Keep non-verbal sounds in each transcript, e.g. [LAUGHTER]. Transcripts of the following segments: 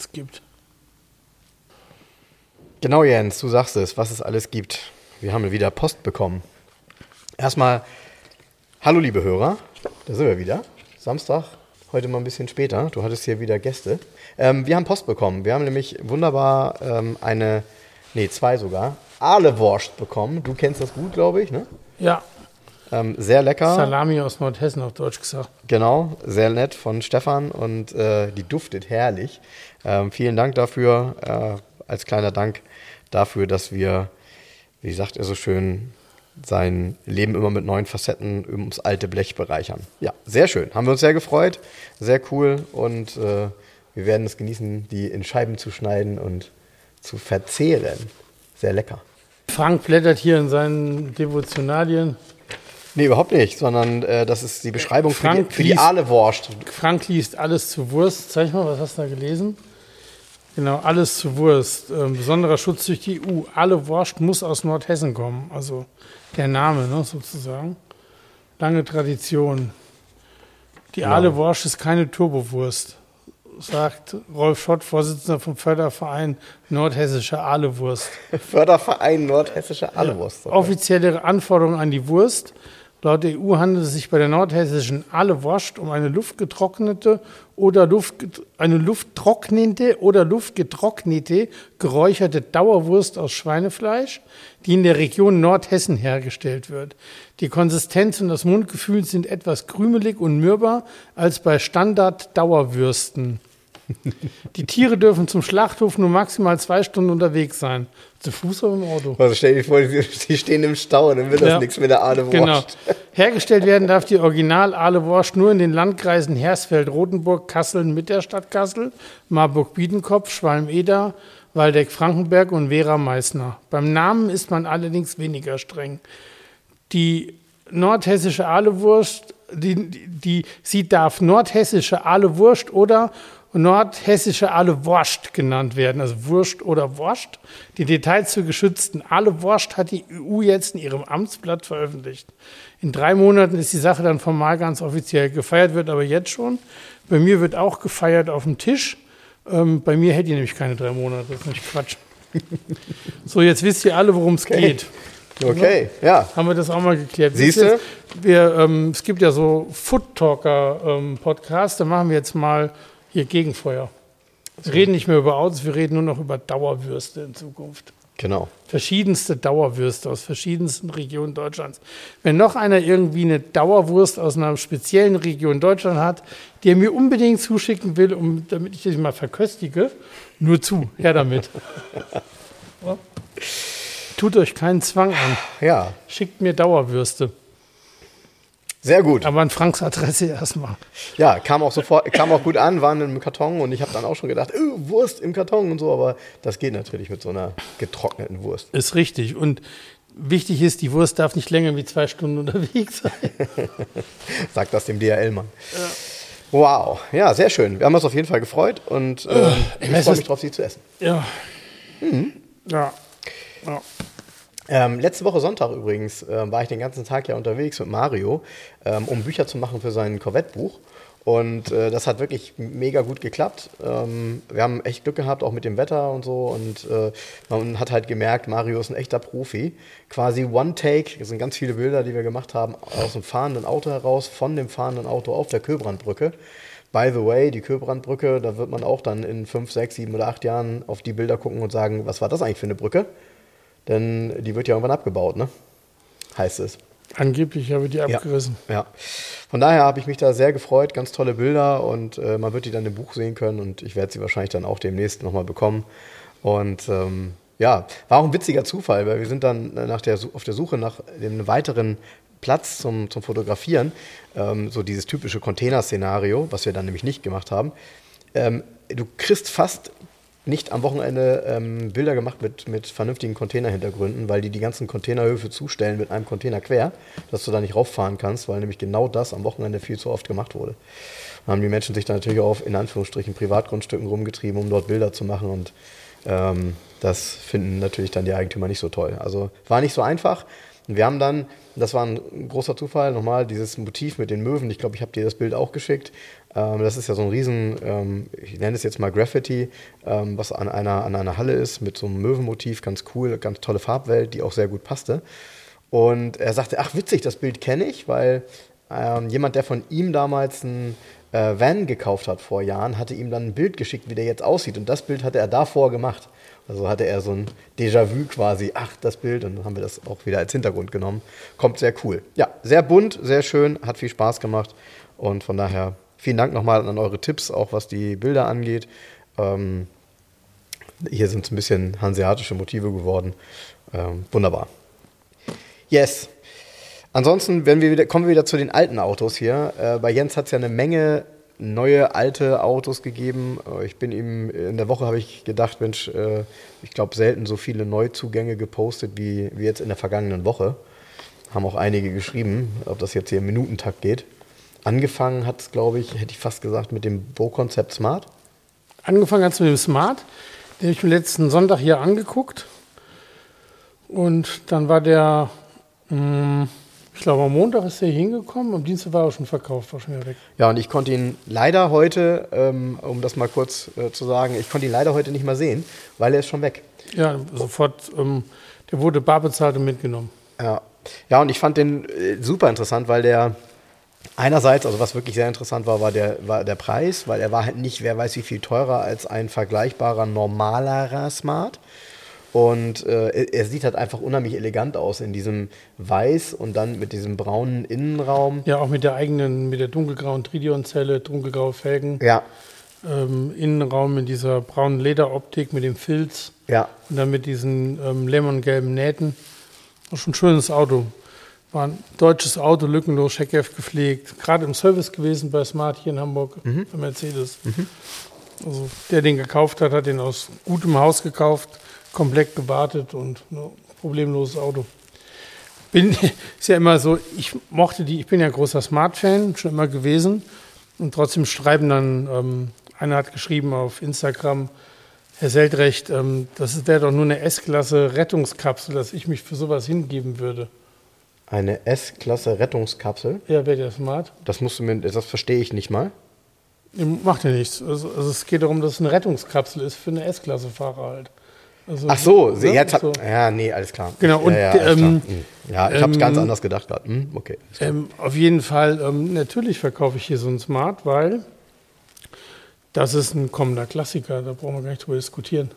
Alles gibt. Genau, Jens, du sagst es, was es alles gibt. Wir haben wieder Post bekommen. Erstmal, hallo liebe Hörer, da sind wir wieder. Samstag, heute mal ein bisschen später. Du hattest hier wieder Gäste. Ähm, wir haben Post bekommen. Wir haben nämlich wunderbar ähm, eine, nee, zwei sogar, Ahlewurst bekommen. Du kennst das gut, glaube ich, ne? Ja, Ähm, sehr lecker. Salami aus Nordhessen auf Deutsch gesagt. Genau, sehr nett von Stefan und äh, die duftet herrlich. Ähm, vielen Dank dafür, äh, als kleiner Dank dafür, dass wir, wie sagt er so schön, sein Leben immer mit neuen Facetten ums alte Blech bereichern. Ja, sehr schön. Haben wir uns sehr gefreut, sehr cool und äh, wir werden es genießen, die in Scheiben zu schneiden und zu verzehren. Sehr lecker. Frank blättert hier in seinen Devotionalien. Nee, überhaupt nicht, sondern äh, das ist die Beschreibung für die, Frank für die liest-. Frank liest alles zu Wurst. Zeig mal, was hast du da gelesen? Genau, alles zu Wurst. Ähm, besonderer Schutz durch die EU. Alle Wurst muss aus Nordhessen kommen. Also der Name ne, sozusagen. Lange Tradition. Die Genau. Aale Wurst ist keine Turbowurst, sagt Rolf Schott, Vorsitzender vom Förderverein Nordhessische Ahlewurst. [LAUGHS] Förderverein Nordhessische Ahlewurst. Offizielle Anforderungen an die Wurst. Laut EU handelt es sich bei der nordhessischen Ahlewurst um eine luftgetrocknete oder Luft, eine lufttrocknende oder luftgetrocknete geräucherte Dauerwurst aus Schweinefleisch, die in der Region Nordhessen hergestellt wird. Die Konsistenz und das Mundgefühl sind etwas krümelig und mürber als bei Standard-Dauerwürsten. Die Tiere dürfen zum Schlachthof nur maximal zwei Stunden unterwegs sein. Zu Fuß oder im Auto? Also stell dir vor, die die stehen im Stau, dann wird das Ja. nichts mit der Ahlewurst. Genau. Hergestellt werden darf die original Ahlewurst nur in den Landkreisen Hersfeld, Rotenburg, Kassel mit der Stadt Kassel, Marburg-Biedenkopf, Schwalm-Eder, Waldeck-Frankenberg und Vera-Meißner. Beim Namen ist man allerdings weniger streng. Die nordhessische Ahlewurst, die, die, die, sie darf nordhessische Ahlewurst oder nordhessische Ahlewurst genannt werden, also Wurst oder Wurst. Die Details zur geschützten Ahlewurst hat die EU jetzt in ihrem Amtsblatt veröffentlicht. In drei Monaten ist die Sache dann formal ganz offiziell. Gefeiert wird aber jetzt schon. Bei mir wird auch gefeiert auf dem Tisch. Ähm, bei mir hätte ihr nämlich keine drei Monate, das ist nicht Quatsch. so, jetzt wisst ihr alle, worum es geht. Okay, ja. Haben wir das auch mal geklärt. Ihr, Wir, ähm, es gibt ja so Food Talker ähm, Podcasts, da machen wir jetzt mal hier Gegenfeuer. Wir reden nicht mehr über Autos, wir reden nur noch über Dauerwürste in Zukunft. Genau. Verschiedenste Dauerwürste aus verschiedensten Regionen Deutschlands. Wenn noch einer irgendwie eine Dauerwurst aus einer speziellen Region Deutschland hat, die er mir unbedingt zuschicken will, um, damit ich das mal verköstige, nur zu, her damit. [LAUGHS] Tut euch keinen Zwang an. Ja, Schickt mir Dauerwürste. Sehr gut. Aber an Franks Adresse erstmal. Ja, kam auch sofort, kam auch gut an, waren im Karton und ich habe dann auch schon gedacht, oh, Wurst im Karton und so, aber das geht natürlich mit so einer getrockneten Wurst. Ist richtig. Und wichtig ist, die Wurst darf nicht länger wie zwei Stunden unterwegs sein. [LAUGHS] Sagt das dem DHL-Mann. Wow, ja, sehr schön. Wir haben uns auf jeden Fall gefreut und ähm, ich weiß, freue mich drauf, sie zu essen. Ja. Ja. ja. Ähm, letzte Woche Sonntag übrigens ähm, war ich den ganzen Tag ja unterwegs mit Mario, ähm, um Bücher zu machen für sein Corvette-Buch. Und äh, das hat wirklich mega gut geklappt. Ähm, wir haben echt Glück gehabt, auch mit dem Wetter und so. Und äh, man hat halt gemerkt, Mario ist ein echter Profi. Quasi One Take, das sind ganz viele Bilder, die wir gemacht haben, aus dem fahrenden Auto heraus, von dem fahrenden Auto auf der Köbrandbrücke. By the way, die Köbrandbrücke, da wird man auch dann in fünf, sechs, sieben oder acht Jahren auf die Bilder gucken und sagen, was war das eigentlich für eine Brücke? Denn die wird ja irgendwann abgebaut, ne? Heißt es. Angeblich habe ich die abgerissen. Ja. Von daher habe ich mich da sehr gefreut, ganz tolle Bilder und äh, man wird die dann im Buch sehen können und ich werde sie wahrscheinlich dann auch demnächst nochmal bekommen. Und ähm, ja, war auch ein witziger Zufall, weil wir sind dann nach der, auf der Suche nach dem weiteren Platz zum, zum Fotografieren, ähm, so dieses typische Container-Szenario, was wir dann nämlich nicht gemacht haben. Ähm, du kriegst fast nicht am Wochenende ähm, Bilder gemacht mit, mit vernünftigen Containerhintergründen, weil die die ganzen Containerhöfe zustellen mit einem Container quer, dass du da nicht rauffahren kannst, weil nämlich genau das am Wochenende viel zu oft gemacht wurde. Dann haben die Menschen sich dann natürlich auch in Anführungsstrichen Privatgrundstücken rumgetrieben, um dort Bilder zu machen und ähm, das finden natürlich dann die Eigentümer nicht so toll. Also war nicht so einfach. Und wir haben dann, das war ein großer Zufall, nochmal dieses Motiv mit den Möwen. Ich glaube, ich habe dir das Bild auch geschickt. Ähm, das ist ja so ein riesen, ähm, ich nenne es jetzt mal Graffiti, ähm, was an einer, an einer Halle ist mit so einem Möwenmotiv, ganz cool, ganz tolle Farbwelt, die auch sehr gut passte. Und er sagte, ach witzig, das Bild kenne ich, weil jemand, der von ihm damals ein äh, Van gekauft hat vor Jahren, hatte ihm dann ein Bild geschickt, wie der jetzt aussieht. Und das Bild hatte er davor gemacht. Also hatte er so ein Déjà-vu quasi, ach, das Bild, und dann haben wir das auch wieder als Hintergrund genommen. Kommt sehr cool. Ja, sehr bunt, sehr schön, hat viel Spaß gemacht. Und von daher vielen Dank nochmal an eure Tipps, auch was die Bilder angeht. Ähm, hier sind es ein bisschen hanseatische Motive geworden. Ähm, wunderbar. Yes. Ansonsten wir wieder, kommen wir wieder zu den alten Autos hier. Äh, bei Jens hat es ja eine Menge neue alte Autos gegeben. Äh, ich bin ihm in der Woche habe ich gedacht, Mensch, äh, ich glaube selten so viele Neuzugänge gepostet wie, wie jetzt in der vergangenen Woche. Haben auch einige geschrieben, ob das jetzt hier im Minutentakt geht. Angefangen hat es, glaube ich, hätte ich fast gesagt, mit dem Bo-Konzept Smart. Angefangen hat es mit dem Smart. Den habe ich mir letzten Sonntag hier angeguckt. Und dann war der, mh, mm, ich glaube, am Montag ist er hier hingekommen, am Dienstag war er schon verkauft, war schon wieder weg. Ja, und ich konnte ihn leider heute, ähm, um das mal kurz äh, zu sagen, ich konnte ihn leider heute nicht mal sehen, weil er ist schon weg. Ja, sofort, ähm, der wurde bar bezahlt und mitgenommen. Ja, ja und ich fand den äh, super interessant, weil der einerseits, also was wirklich sehr interessant war, war der, war der Preis, weil er war halt nicht, wer weiß wie viel teurer als ein vergleichbarer normalerer Smart. Und äh, er sieht halt einfach unheimlich elegant aus in diesem Weiß und dann mit diesem braunen Innenraum. Ja, auch mit der eigenen, mit der dunkelgrauen Tridion-Zelle, dunkelgraue Felgen. Ja. Ähm, Innenraum mit dieser braunen Lederoptik, mit dem Filz. Ja. Und dann mit diesen ähm, lemongelben Nähten. Ist schon ein schönes Auto. War ein deutsches Auto, lückenlos, Scheckef gepflegt. Gerade im Service gewesen bei Smart hier in Hamburg, mhm. bei Mercedes. Mhm. Also der den gekauft hat, hat den aus gutem Haus gekauft komplett gewartet und ne, problemloses Auto. Bin, [LAUGHS] ist ja immer so, ich mochte die, ich bin ja großer Smart-Fan, schon immer gewesen. Und trotzdem schreiben dann, ähm, einer hat geschrieben auf Instagram, Herr Seldrecht, ähm, das wäre doch nur eine S-Klasse Rettungskapsel, dass ich mich für sowas hingeben würde. Eine S-Klasse Rettungskapsel? Ja, wäre der Smart. Das musst du mir, das verstehe ich nicht mal. Macht ja nichts. Also, also, es geht darum, dass es eine Rettungskapsel ist für eine S-Klasse-Fahrer halt. Also, Ach so, sie, jetzt hat, so. ja, nee, alles klar. Genau, und ja, ja, ähm, ja ich habe es ganz ähm, anders gedacht gerade. Hm, okay. Ähm, auf jeden Fall, ähm, natürlich verkaufe ich hier so ein Smart, weil das ist ein kommender Klassiker, da brauchen wir gar nicht drüber diskutieren.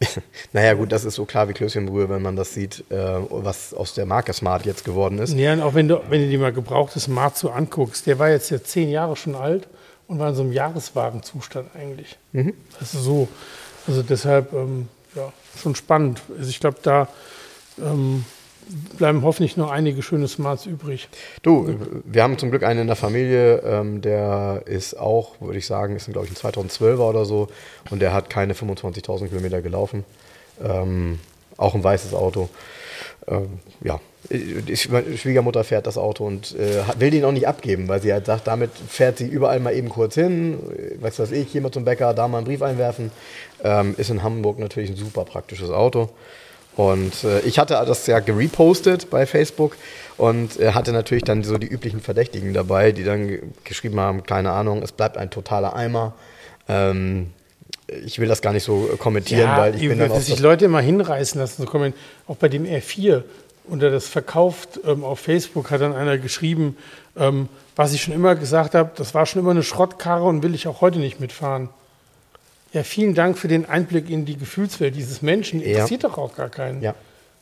[LAUGHS] naja, gut, das ist so klar wie Klößchenbrühe, wenn man das sieht, äh, was aus der Marke Smart jetzt geworden ist. Ja, und auch wenn du, wenn du dir mal gebrauchtes Smart so anguckst, der war jetzt ja zehn Jahre schon alt und war in so einem Jahreswagenzustand eigentlich. Mhm. Das ist so. Also deshalb, ähm, ja, schon spannend. Also ich glaube, da ähm, bleiben hoffentlich noch einige schöne Smarts übrig. Du, wir haben zum Glück einen in der Familie, ähm, der ist auch, würde ich sagen, ist glaube ich ein 2012er oder so und der hat keine 25.000 Kilometer gelaufen. Ähm, auch ein weißes Auto. Ähm, ja, die Schwiegermutter fährt das Auto und äh, will den auch nicht abgeben, weil sie halt sagt, damit fährt sie überall mal eben kurz hin, weiß was ich, hier mal zum Bäcker, da mal einen Brief einwerfen. Ähm, ist in Hamburg natürlich ein super praktisches Auto. Und äh, ich hatte das ja gerepostet bei Facebook und äh, hatte natürlich dann so die üblichen Verdächtigen dabei, die dann geschrieben haben, keine Ahnung, es bleibt ein totaler Eimer. Ähm, ich will das gar nicht so kommentieren, ja, weil ich bin dann auch. sich Leute immer hinreißen lassen, so kommentieren. Auch bei dem R4 unter das verkauft ähm, auf Facebook hat dann einer geschrieben, ähm, was ich schon immer gesagt habe, das war schon immer eine Schrottkarre und will ich auch heute nicht mitfahren. Ja, vielen Dank für den Einblick in die Gefühlswelt dieses Menschen. Interessiert ja. doch auch gar keinen. Ja.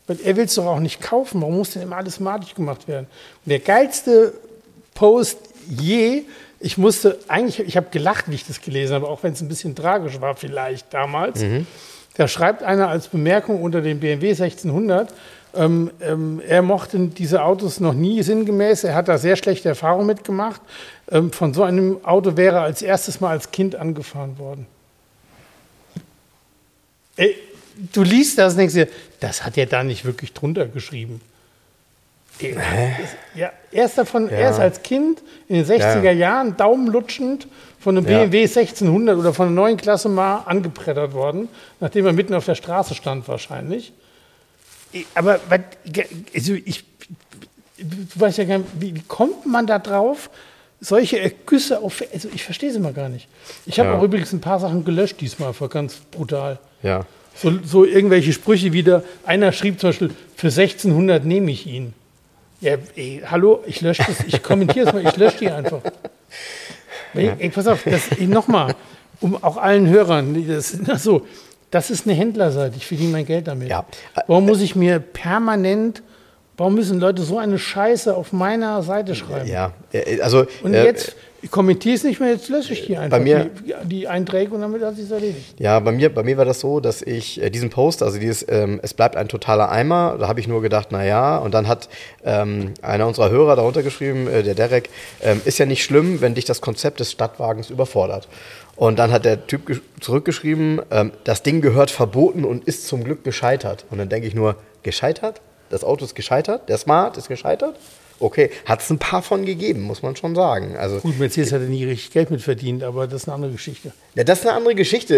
Weil er will es doch auch nicht kaufen. Warum muss denn immer alles matig gemacht werden? Und der geilste Post je, ich musste eigentlich, ich habe gelacht, wie ich das gelesen habe, auch wenn es ein bisschen tragisch war vielleicht damals. Mhm. Da schreibt einer als Bemerkung unter dem BMW 1600, Ähm, ähm, er mochte diese Autos noch nie sinngemäß. Er hat da sehr schlechte Erfahrungen mitgemacht. Ähm, von so einem Auto wäre er als erstes Mal als Kind angefahren worden. Ey, du liest das und denkst dir, das hat er da nicht wirklich drunter geschrieben. Ja, er ist davon, ja. er ist als Kind in den 60er ja. Jahren daumenlutschend von einem BMW 1600 oder von einer neuen Klasse mal angeprettert worden, nachdem er mitten auf der Straße stand wahrscheinlich. Aber also ich, du weißt ja gar nicht, wie, kommt man da drauf, solche Ergüsse auf. Also ich verstehe es immer gar nicht. Ich habe auch übrigens ein paar Sachen gelöscht diesmal, war ganz brutal. Ja. So, so irgendwelche Sprüche wieder. Einer schrieb zum Beispiel, für 1600 nehme ich ihn. Ja, ey, hallo, ich lösche das, ich kommentiere es mal, ich lösche die einfach. Ey, ey, pass auf, nochmal, um auch allen Hörern, das, so, das ist eine Händlerseite, ich verdiene mein Geld damit. Ja. Warum muss ich mir permanent Warum müssen Leute so eine Scheiße auf meiner Seite schreiben? Ja, äh, also. Und äh, jetzt ich kommentiere es nicht mehr, jetzt lösche ich die einfach, mir, die, die, Einträge und damit hat sich erledigt. Ja, bei mir, bei mir war das so, dass ich äh, diesen Post, also dieses ähm, Es bleibt ein totaler Eimer, da habe ich nur gedacht, na ja, und dann hat ähm, einer unserer Hörer darunter geschrieben, äh, der Derek, ähm, ist ja nicht schlimm, wenn dich das Konzept des Stadtwagens überfordert. Und dann hat der Typ zurückgeschrieben, ähm, das Ding gehört verboten und ist zum Glück gescheitert. Und dann denke ich nur, gescheitert? Das Auto ist gescheitert, der Smart ist gescheitert? Okay, hat es ein paar von gegeben, muss man schon sagen. Also, Gut, Mercedes hat ja nie richtig Geld mit verdient, aber das ist eine andere Geschichte. Ja, das ist eine andere Geschichte.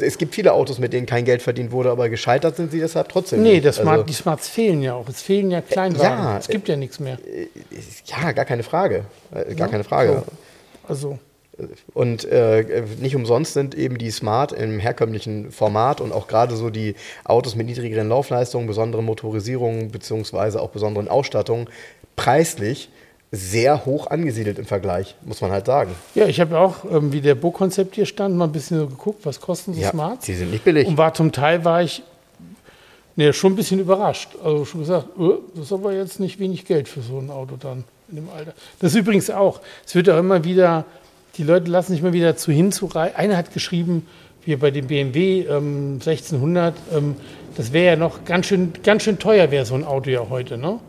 Es gibt viele Autos, mit denen kein Geld verdient wurde, aber gescheitert sind sie deshalb trotzdem. Nee, das also, die Smarts fehlen ja auch. Es fehlen ja Kleinwagen. Ja, es gibt ja nichts mehr. Äh, ja, gar keine Frage. Äh, gar ja, keine Frage. So. Also. Und äh, nicht umsonst sind eben die Smart im herkömmlichen Format und auch gerade so die Autos mit niedrigeren Laufleistungen, besonderen Motorisierungen beziehungsweise auch besonderen Ausstattungen preislich sehr hoch angesiedelt im Vergleich, muss man halt sagen. Ja, ich habe auch, ähm, wie der Bo-Konzept hier stand, mal ein bisschen so geguckt, was kosten so ja, Smarts. Die sind nicht billig. Und war zum Teil war ich nee, schon ein bisschen überrascht. Also schon gesagt, oh, das ist aber jetzt nicht wenig Geld für so ein Auto dann in dem Alter. Das ist übrigens auch, es wird auch immer wieder die Leute lassen sich mal wieder zu hinzureihen. Einer hat geschrieben, wie bei dem BMW ähm, 1600, ähm, das wäre ja noch ganz schön, ganz schön teuer, wäre so ein Auto ja heute, ne?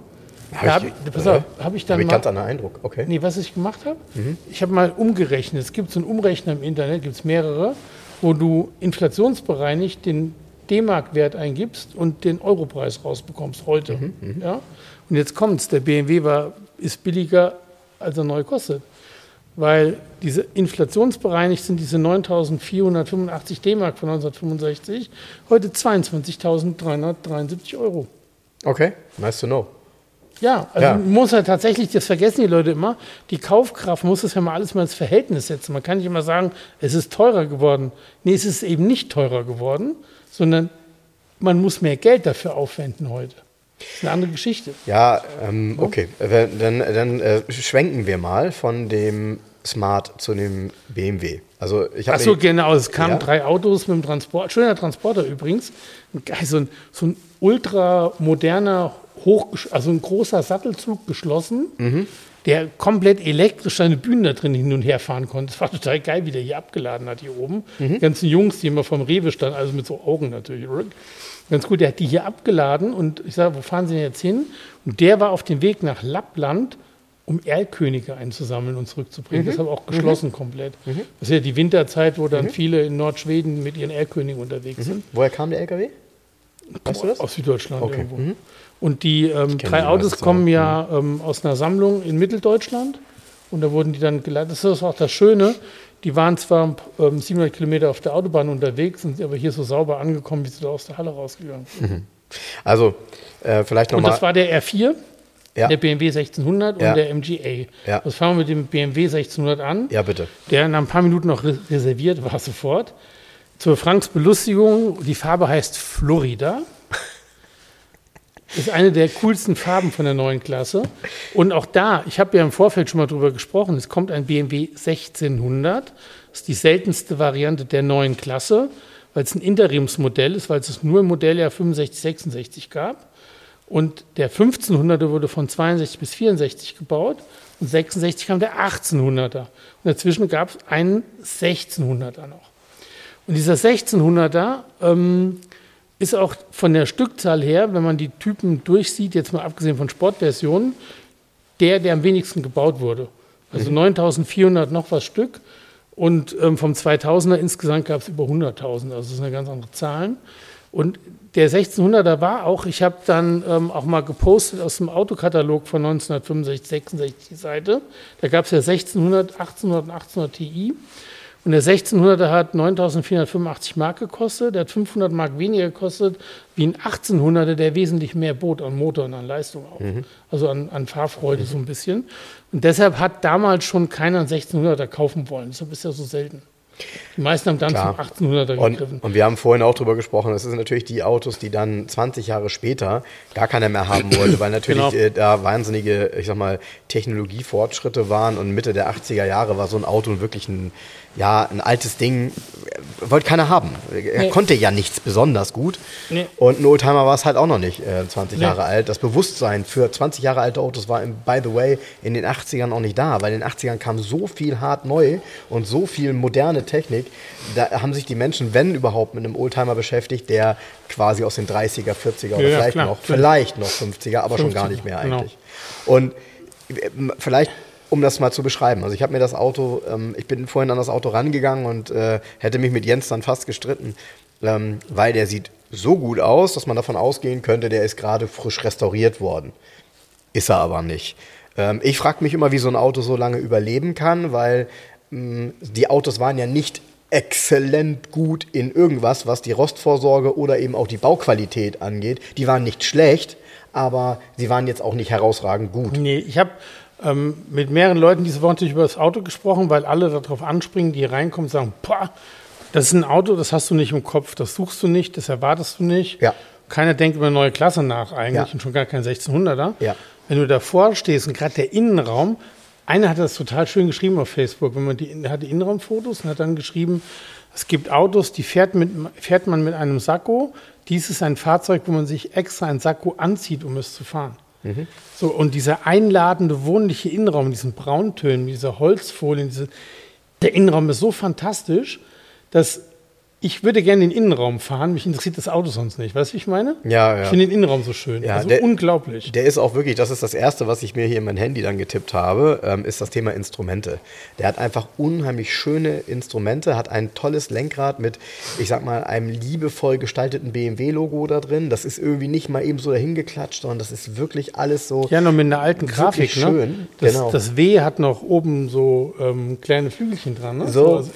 Habe ich, hab, pass auf, hab ich dann hab ich mal, ganz anderen Eindruck, okay. Nee, was ich gemacht habe? Mhm. Ich habe mal umgerechnet. Es gibt so einen Umrechner im Internet, gibt es mehrere, wo du inflationsbereinigt den D-Mark-Wert eingibst und den Europreis rausbekommst heute. Mhm, mhm. ja? Und jetzt kommt's, der BMW war, ist billiger, als er neu kostet weil diese inflationsbereinigt sind diese 9.485 D-Mark von 1965 heute 22.373 Euro. Okay, nice to know. Ja, also ja. muss ja tatsächlich, das vergessen die Leute immer, die Kaufkraft muss das ja mal alles mal ins Verhältnis setzen. Man kann nicht immer sagen, es ist teurer geworden. Nee, es ist eben nicht teurer geworden, sondern man muss mehr Geld dafür aufwenden heute. Das ist eine andere Geschichte. Ja, ähm, okay. Dann, dann äh, schwenken wir mal von dem Smart zu dem BMW. Also ich Ach so, genau. Es kamen ja. drei Autos mit dem Transport. Schöner Transporter übrigens. So ein, so ein ultra moderner, hoch, also ein großer Sattelzug geschlossen, mhm. der komplett elektrisch seine Bühnen da drin hin und her fahren konnte. Das war total geil, wie der hier abgeladen hat hier oben. Mhm. Die ganzen Jungs, die immer vom Rewe standen, also mit so Augen natürlich. Ganz gut, der hat die hier abgeladen und ich sage, wo fahren Sie denn jetzt hin? Und der war auf dem Weg nach Lappland um Erlkönige einzusammeln und zurückzubringen. Mhm. Deshalb auch geschlossen mhm. komplett. Mhm. Das ist ja die Winterzeit, wo dann mhm. viele in Nordschweden mit ihren Erlkönigen unterwegs mhm. sind. Woher kam der LKW? Weißt du das? Aus Süddeutschland okay. irgendwo. Mhm. Und die ähm, drei Autos kommen ja ähm, aus einer Sammlung in Mitteldeutschland. Und da wurden die dann geleitet. Das ist auch das Schöne. Die waren zwar ähm, 700 Kilometer auf der Autobahn unterwegs, sind aber hier so sauber angekommen, wie sie da aus der Halle rausgegangen sind. Also, äh, vielleicht nochmal. Und das war der R4 ja. der BMW 1600 ja. und der MGA. Ja. Das fangen wir mit dem BMW 1600 an. Ja, bitte. Der nach ein paar Minuten noch reserviert war [LAUGHS] sofort. Zur Franks Belustigung, die Farbe heißt Florida. Ist eine der coolsten Farben von der neuen Klasse. Und auch da, ich habe ja im Vorfeld schon mal drüber gesprochen, es kommt ein BMW 1600. Das ist die seltenste Variante der neuen Klasse, weil es ein Interimsmodell ist, weil es es nur im Modelljahr 65, 66 gab. Und der 1500er wurde von 62 bis 64 gebaut und 66 kam der 1800er. Und dazwischen gab es einen 1600er noch. Und dieser 1600er, ähm, ist auch von der Stückzahl her, wenn man die Typen durchsieht, jetzt mal abgesehen von Sportversionen, der, der am wenigsten gebaut wurde. Also 9400 noch was Stück. Und ähm, vom 2000er insgesamt gab es über 100.000. Also das sind eine ganz andere Zahlen. Und der 1600er war auch, ich habe dann ähm, auch mal gepostet aus dem Autokatalog von 1965, 66 die Seite. Da gab es ja 1600, 1800 und 1800 Ti. Und der 1600er hat 9.485 Mark gekostet, der hat 500 Mark weniger gekostet wie ein 1800er, der wesentlich mehr bot an Motor und an Leistung auch. Mhm. Also an, an Fahrfreude mhm. so ein bisschen. Und deshalb hat damals schon keiner einen 1600er kaufen wollen. Deshalb ist ja so selten. Die meisten haben dann Klar. zum 1800er gegriffen. Und, und, wir haben vorhin auch darüber gesprochen, das sind natürlich die Autos, die dann 20 Jahre später gar keiner mehr haben wollte, weil natürlich genau. äh, da wahnsinnige, ich sag mal, Technologiefortschritte waren und Mitte der 80er Jahre war so ein Auto wirklich ein, ja, ein altes Ding, wollte keiner haben. Er nee. konnte ja nichts besonders gut. Nee. Und ein Oldtimer war es halt auch noch nicht, äh, 20 nee. Jahre alt. Das Bewusstsein für 20 Jahre alte Autos war, im, by the way, in den 80ern auch nicht da, weil in den 80ern kam so viel hart neu und so viel moderne Technik. Da haben sich die Menschen, wenn überhaupt, mit einem Oldtimer beschäftigt, der quasi aus den 30er, 40er oder ja, vielleicht klar. noch, vielleicht noch 50er, aber 50er, schon gar nicht mehr genau. eigentlich. Genau. Und äh, vielleicht um das mal zu beschreiben. Also ich habe mir das Auto, ähm, ich bin vorhin an das Auto rangegangen und äh, hätte mich mit Jens dann fast gestritten, ähm, weil der sieht so gut aus, dass man davon ausgehen könnte, der ist gerade frisch restauriert worden. Ist er aber nicht. Ähm, ich frage mich immer, wie so ein Auto so lange überleben kann, weil mh, die Autos waren ja nicht exzellent gut in irgendwas, was die Rostvorsorge oder eben auch die Bauqualität angeht. Die waren nicht schlecht, aber sie waren jetzt auch nicht herausragend gut. Nee, ich habe ähm, mit mehreren Leuten diese Woche natürlich über das Auto gesprochen, weil alle darauf anspringen, die reinkommen und sagen, boah, das ist ein Auto, das hast du nicht im Kopf, das suchst du nicht, das erwartest du nicht. Ja. Keiner denkt über eine neue Klasse nach eigentlich ja. und schon gar kein 1600er. Ja. Wenn du davor stehst und gerade der Innenraum, einer hat das total schön geschrieben auf Facebook, wenn man die hatte Innenraumfotos und hat dann geschrieben, es gibt Autos, die fährt, mit, fährt man mit einem Sakko. Dies ist ein Fahrzeug, wo man sich extra ein Sakko anzieht, um es zu fahren. So, und dieser einladende, wohnliche Innenraum in diesen Brauntönen, dieser Holzfolien, diese, der Innenraum ist so fantastisch, dass ich würde gerne den Innenraum fahren, mich interessiert das Auto sonst nicht. Weißt du, ich meine? Ja, ja. Ich finde den Innenraum so schön. Ja, also der, unglaublich. Der ist auch wirklich, das ist das Erste, was ich mir hier in mein Handy dann getippt habe, ähm, ist das Thema Instrumente. Der hat einfach unheimlich schöne Instrumente, hat ein tolles Lenkrad mit, ich sag mal, einem liebevoll gestalteten BMW-Logo da drin. Das ist irgendwie nicht mal eben so dahingeklatscht, sondern das ist wirklich alles so. Ja, noch mit einer alten Grafik, ne? schön. Das, genau. das W hat noch oben so ähm, kleine Flügelchen dran, ne? So, also,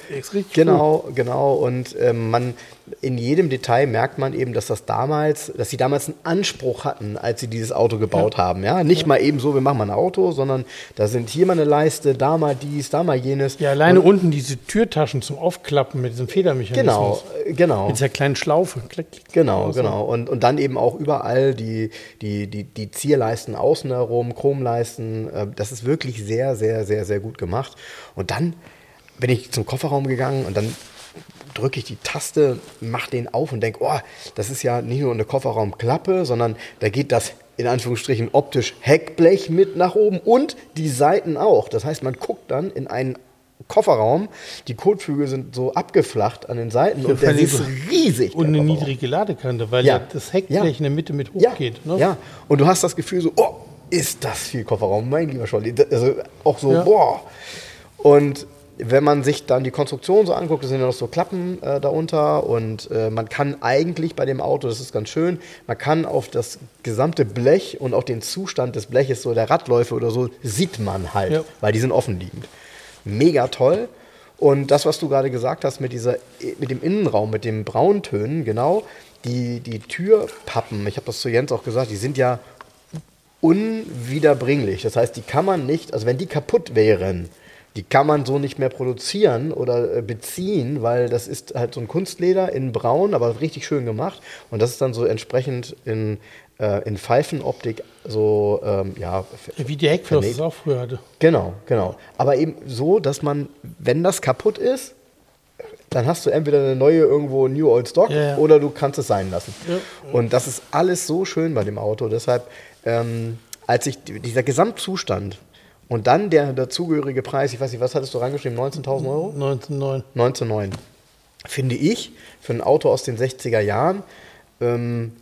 genau, cool. genau. Und ähm, man in jedem Detail merkt man eben, dass das damals, dass sie damals einen Anspruch hatten, als sie dieses Auto gebaut ja. haben. Ja, nicht ja. mal eben so, wir machen mal ein Auto, sondern da sind hier mal eine Leiste, da mal dies, da mal jenes. Ja, alleine Und, unten diese Türtaschen zum Aufklappen mit diesem Federmechanismus. Genau, genau. Mit dieser kleinen Schlaufe. Klick, klick, genau, genau. Und, und dann eben auch überall die, die, die, die Zierleisten außen herum, Chromleisten. Äh, das ist wirklich sehr, sehr, sehr, sehr gut gemacht. Und dann bin ich zum Kofferraum gegangen und dann drücke ich die Taste, mache den auf und denke, oh, das ist ja nicht nur eine Kofferraumklappe, sondern da geht das in Anführungsstrichen optisch Heckblech mit nach oben und die Seiten auch. Das heißt, man guckt dann in einen Kofferraum, die Kotflügel sind so abgeflacht an den Seiten ja, und der ist riesig. Und eine niedrige Ladekante, weil ja, das Heckblech ja. in der Mitte mit hochgeht. Ja, ne? ja, und du hast das Gefühl so, oh, ist das viel Kofferraum, mein lieber Scholli. Also auch so, boah. Und wenn man sich dann die Konstruktion so anguckt, sind ja noch so Klappen äh, darunter und äh, man kann eigentlich bei dem Auto, das ist ganz schön, man kann auf das gesamte Blech und auch den Zustand des Bleches, so der Radläufe oder so, sieht man halt, ja. weil die sind offenliegend. Mega toll. Und das, was du gerade gesagt hast mit, dieser, mit dem Innenraum, mit den Brauntönen, genau, die, die Türpappen, ich habe das zu Jens auch gesagt, die sind ja unwiederbringlich. Das heißt, die kann man nicht, also wenn die kaputt wären, die kann man so nicht mehr produzieren oder äh, beziehen, weil das ist halt so ein Kunstleder in braun, aber richtig schön gemacht. Und das ist dann so entsprechend in, äh, in Pfeifenoptik so, ähm, ja. Wie die Heckflosse es auch früher hatte. Genau, genau. Aber eben so, dass man, wenn das kaputt ist, dann hast du entweder eine neue irgendwo New Old Stock ja, ja. oder du kannst es sein lassen. Ja. Und das ist alles so schön bei dem Auto. Deshalb, ähm, als ich dieser Gesamtzustand und dann der dazugehörige Preis, ich weiß nicht, was hattest du reingeschrieben? 19.000 Euro? 19,9. 19,9. Finde ich, für ein Auto aus den 60er Jahren ähm,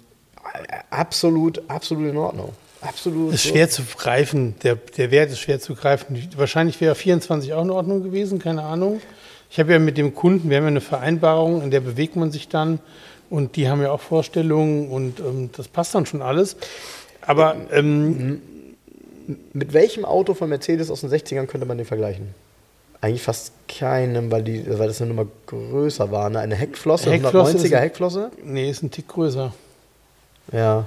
absolut, absolut in Ordnung. Absolut. Ist so. schwer zu greifen. Der, der Wert ist schwer zu greifen. Wahrscheinlich wäre 24 auch in Ordnung gewesen, keine Ahnung. Ich habe ja mit dem Kunden, wir haben ja eine Vereinbarung, in der bewegt man sich dann. Und die haben ja auch Vorstellungen und ähm, das passt dann schon alles. Aber ähm, Mit welchem Auto von Mercedes aus den 60ern könnte man den vergleichen? Eigentlich fast keinem, weil, die, weil das eine Nummer größer war. Ne? Eine Heckflosse, Heckflosse 190er ist- Heckflosse? nee, ist ein Tick größer. Ja.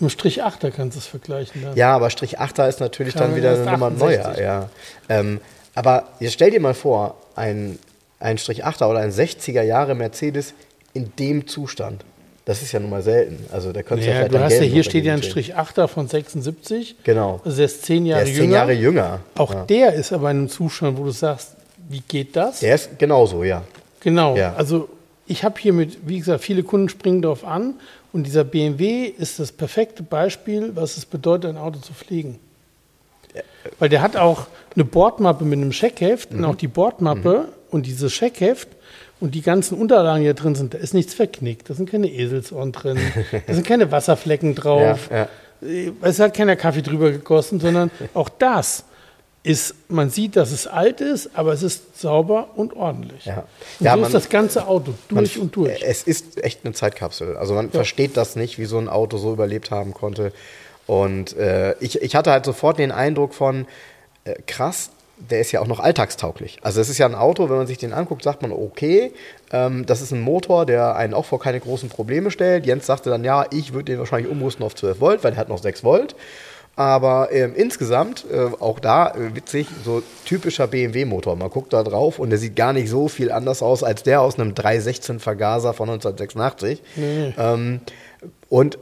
Im Strich 8 kannst du es vergleichen. Dann. Ja, aber Strich 8er ist natürlich Kam dann wieder eine Nummer 68. neuer. Ja. Ähm, aber jetzt stell dir mal vor, ein, ein Strich 8er oder ein 60er Jahre Mercedes in dem Zustand. Das ist ja nun mal selten. Also da könntest Ja, vielleicht du hast ja hier steht ja ein Strich 8er von 76. Genau. Also der ist 10 Der Jahre ist zehn jünger. Jahre jünger. Auch ja. der ist aber in einem Zustand, wo du sagst, wie geht das? Der ist genauso, ja. Genau. Ja. Also ich habe hier mit, wie gesagt, viele Kunden springen darauf an und dieser BMW ist das perfekte Beispiel, was es bedeutet, ein Auto zu pflegen. Weil der hat auch eine Bordmappe mit einem Scheckheft Mhm. und auch die Bordmappe und dieses Scheckheft und die ganzen Unterlagen, die da drin sind, da ist nichts verknickt. Da sind keine Eselsohren drin, da sind keine Wasserflecken [LAUGHS] drauf. Ja, Es hat keiner Kaffee drüber gegossen, sondern auch das ist, man sieht, dass es alt ist, aber es ist sauber und ordentlich. Ja. Und Ja, so man- ist das ganze Auto, durch Man- und durch. Es ist echt eine Zeitkapsel. Also man versteht das nicht, wie so ein Auto so überlebt haben konnte. Und äh, ich, ich hatte halt sofort den Eindruck von, äh, krass, der ist ja auch noch alltagstauglich. Also es ist ja ein Auto, wenn man sich den anguckt, sagt man, okay, ähm, das ist ein Motor, der einen auch vor keine großen Probleme stellt. Jens sagte dann, ja, ich würde den wahrscheinlich umrüsten auf 12 Volt, weil der hat noch 6 Volt. Aber ähm, insgesamt, äh, auch da äh, witzig, so typischer BMW-Motor. Man guckt da drauf und der sieht gar nicht so viel anders aus als der aus einem 316 Vergaser von 1986. Nee. Ähm, und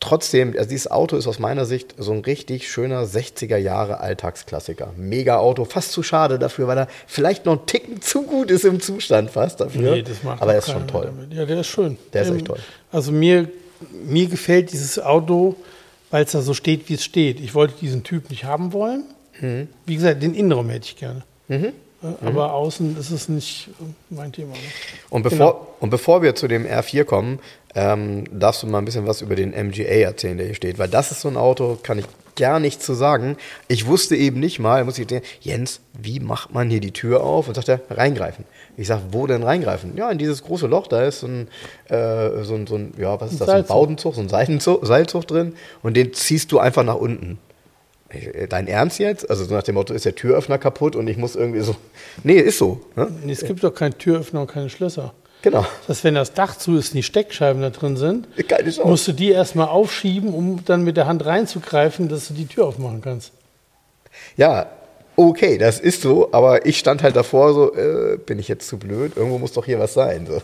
trotzdem, also dieses Auto ist aus meiner Sicht so ein richtig schöner 60er Jahre Alltagsklassiker. Mega Auto, fast zu schade dafür, weil er vielleicht noch einen Ticken zu gut ist im Zustand fast dafür. Nee, das macht Aber er ist schon toll. Ja, der ist schön. Der ist Ähm, echt toll. Also mir, mir gefällt dieses Auto, weil es da so steht, wie es steht. Ich wollte diesen Typ nicht haben wollen. Mhm. Wie gesagt, den Innenraum hätte ich gerne. Äh, Aber außen ist es nicht äh, mein Thema. Ne? Und bevor, und bevor wir zu dem R4 kommen, ähm, darfst du mal ein bisschen was über den MGA erzählen, der hier steht. Weil das ist so ein Auto, kann ich gar nichts zu sagen. Ich wusste eben nicht mal, muss ich denken, Jens, wie macht man hier die Tür auf? Und sagt er, reingreifen. Ich sage, wo denn reingreifen? Ja, in dieses große Loch, da ist so ein, äh, so ein, so ein ja, was ist Ein das? Ein Seilzug. Baudenzug, so ein Seitenzug, Seilzug drin. Und den ziehst du einfach nach unten. Äh, Dein Ernst jetzt? Also so nach dem Motto, ist der Türöffner kaputt und ich muss irgendwie so. Nee, ist so. Ne? Es gibt doch keine Türöffner und keine Schlösser. Genau. Das heißt, wenn das Dach zu ist und die Steckscheiben da drin sind, Chance. musst du die erstmal aufschieben, um dann mit der Hand reinzugreifen, dass du die Tür aufmachen kannst. Ja, okay, das ist so, aber ich stand halt davor so, äh, bin ich jetzt zu blöd? Irgendwo muss doch hier was sein. So.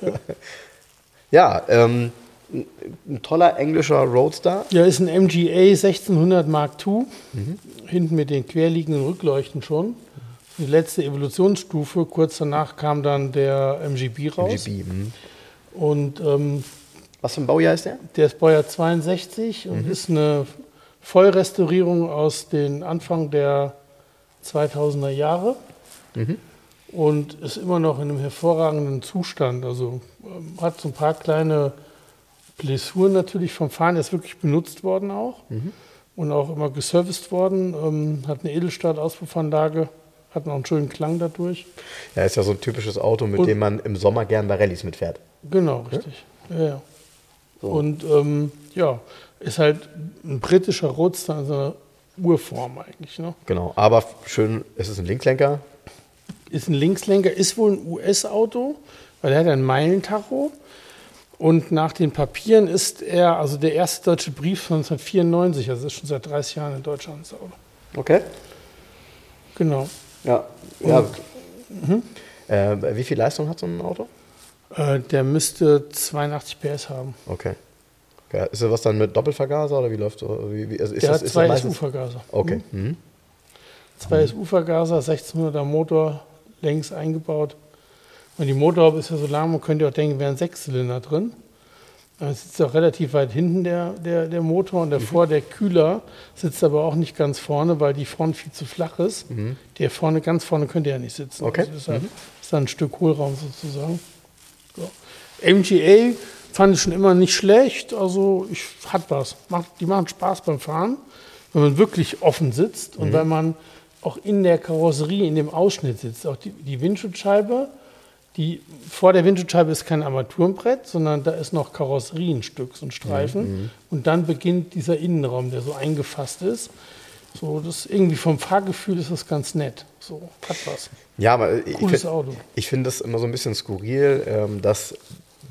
Ja, [LAUGHS] ähm, ein, ein toller englischer Roadster. Ja, ist ein MGA 1600 Mark II. Hinten mit den querliegenden Rückleuchten schon. Die letzte Evolutionsstufe. Kurz danach kam dann der MGB raus. MGB, mhm. Und ähm, Was für ein Baujahr ist der? der ist Baujahr 62 und ist eine Vollrestaurierung aus den Anfang der 2000er Jahre. Und ist immer noch in einem hervorragenden Zustand. Also ähm, hat so ein paar kleine Blessuren natürlich vom Fahren. Er ist wirklich benutzt worden auch. Und auch immer geserviced worden. Ähm, hat eine Edelstahl-Auspuffanlage. Hat noch einen schönen Klang dadurch. Ja, ist ja so ein typisches Auto, mit Und- dem man im Sommer gern bei Rallyes mitfährt. Genau, richtig. Ja, ja. Und ähm, ja, ist halt ein britischer Roadster in seiner Urform eigentlich. Ne? Genau, aber schön, es ist ein Linkslenker. Ist ein Linkslenker, ist wohl ein US-Auto, weil er hat ein Meilentacho. Und nach den Papieren ist er, also der erste deutsche Brief von 1994, also ist schon seit 30 Jahren in Deutschland Auto. Okay. Genau. Ja. ja. Äh, wie viel Leistung hat so ein Auto? Äh, der müsste 82 PS haben. Okay. okay. Ist das was dann mit Doppelvergaser oder wie läuft so? Wie, wie, also der das, hat zwei SU-Vergaser. Okay. Mhm. Zwei SU-Vergaser, 1600er Motor längs eingebaut. Und die Motorhaube ist ja so lang, man könnte auch denken, wären Sechszylinder drin. Aber Es sitzt auch relativ weit hinten der, der, der Motor und davor der Kühler sitzt aber auch nicht ganz vorne, weil die Front viel zu flach ist. Der vorne, ganz vorne könnte ja nicht sitzen. Okay. Also deshalb ist da ein Stück Hohlraum sozusagen. So. MGA fand ich schon immer nicht schlecht. Also ich hat was. Macht, die machen Spaß beim Fahren, wenn man wirklich offen sitzt und wenn man auch in der Karosserie, in dem Ausschnitt sitzt. Auch die, die Windschutzscheibe, die vor der Windschutzscheibe ist kein Armaturenbrett, sondern da ist noch Karosseriehenstück, so ein Streifen. Und dann beginnt dieser Innenraum, der so eingefasst ist. So, das irgendwie vom Fahrgefühl ist das ganz nett. So, hat was. Ja, aber ich, Cooles find- Auto. ich finde das immer so ein bisschen skurril, ähm, dass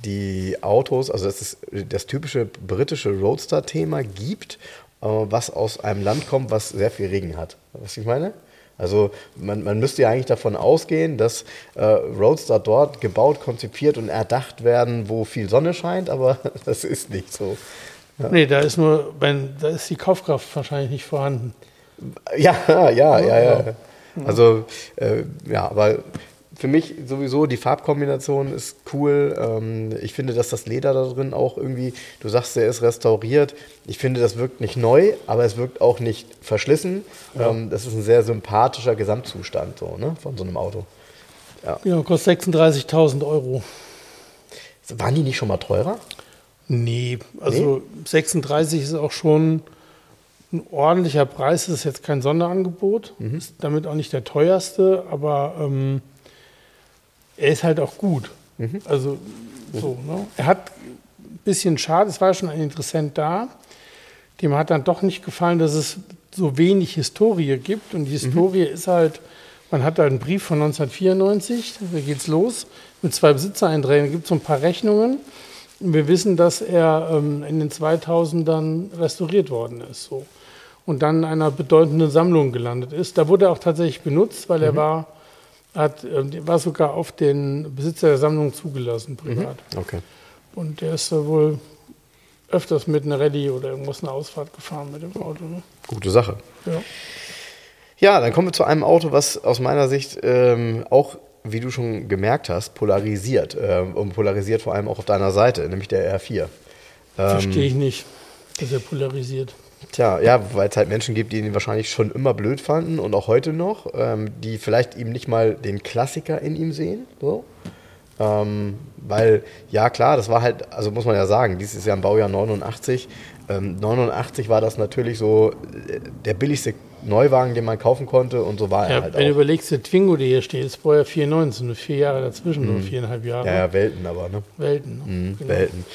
die Autos, also dass es das typische britische Roadster-Thema gibt, äh, was aus einem Land kommt, was sehr viel Regen hat. Was ich meine? Also man, man müsste ja eigentlich davon ausgehen, dass äh, Roadster dort gebaut, konzipiert und erdacht werden, wo viel Sonne scheint, aber [LAUGHS] das ist nicht so. Nee, da ist nur, da ist die Kaufkraft wahrscheinlich nicht vorhanden. Ja, ja, ja, ja. Also, äh, ja, aber für mich sowieso die Farbkombination ist cool. Ähm, ich finde, dass das Leder da drin auch irgendwie, du sagst, der ist restauriert. Ich finde, das wirkt nicht neu, aber es wirkt auch nicht verschlissen. Ähm, das ist ein sehr sympathischer Gesamtzustand so, ne, von so einem Auto. Ja, kostet 36.000 Euro. Waren die nicht schon mal teurer? Nee, also 36 ist auch schon ein ordentlicher Preis. Das ist jetzt kein Sonderangebot. Ist damit auch nicht der teuerste, aber ähm, er ist halt auch gut. Also so, ne? Er hat ein bisschen schade, es war schon ein Interessent da. Dem hat dann doch nicht gefallen, dass es so wenig Historie gibt. Und die Historie ist halt, man hat da einen Brief von 1994, da geht's los, mit zwei Besitzereinträgen. Da gibt es so ein paar Rechnungen. Und wir wissen, dass er ähm, in den 2000ern restauriert worden ist. So. Und dann in einer bedeutenden Sammlung gelandet ist. Da wurde er auch tatsächlich benutzt, weil er war, hat, ähm, war sogar auf den Besitzer der Sammlung zugelassen, privat. Okay. Und der ist da wohl öfters mit einer Rallye oder irgendwas eine Ausfahrt gefahren mit dem Auto. Ne? Gute Sache. Ja. Ja, dann kommen wir zu einem Auto, was aus meiner Sicht ähm, auch, wie du schon gemerkt hast, polarisiert. Ähm, und polarisiert vor allem auch auf deiner Seite, nämlich der R4. Ähm, Verstehe ich nicht, dass er polarisiert. Tja, ja, weil es halt Menschen gibt, die ihn wahrscheinlich schon immer blöd fanden und auch heute noch, ähm, die vielleicht ihm nicht mal den Klassiker in ihm sehen. So. Ähm, weil, ja klar, das war halt, also muss man ja sagen, dieses ist ja ein Baujahr 89. Ähm, 89 war das natürlich so äh, der billigste Neuwagen, den man kaufen konnte und so war er Ja, halt wenn du auch. überlegst, der Twingo, der hier steht, ist vorher 94, nur vier Jahre dazwischen, nur viereinhalb Jahre. Mhm. Ja, ja, Welten aber, ne? Welten. Ne? Mhm, Genau. Welten.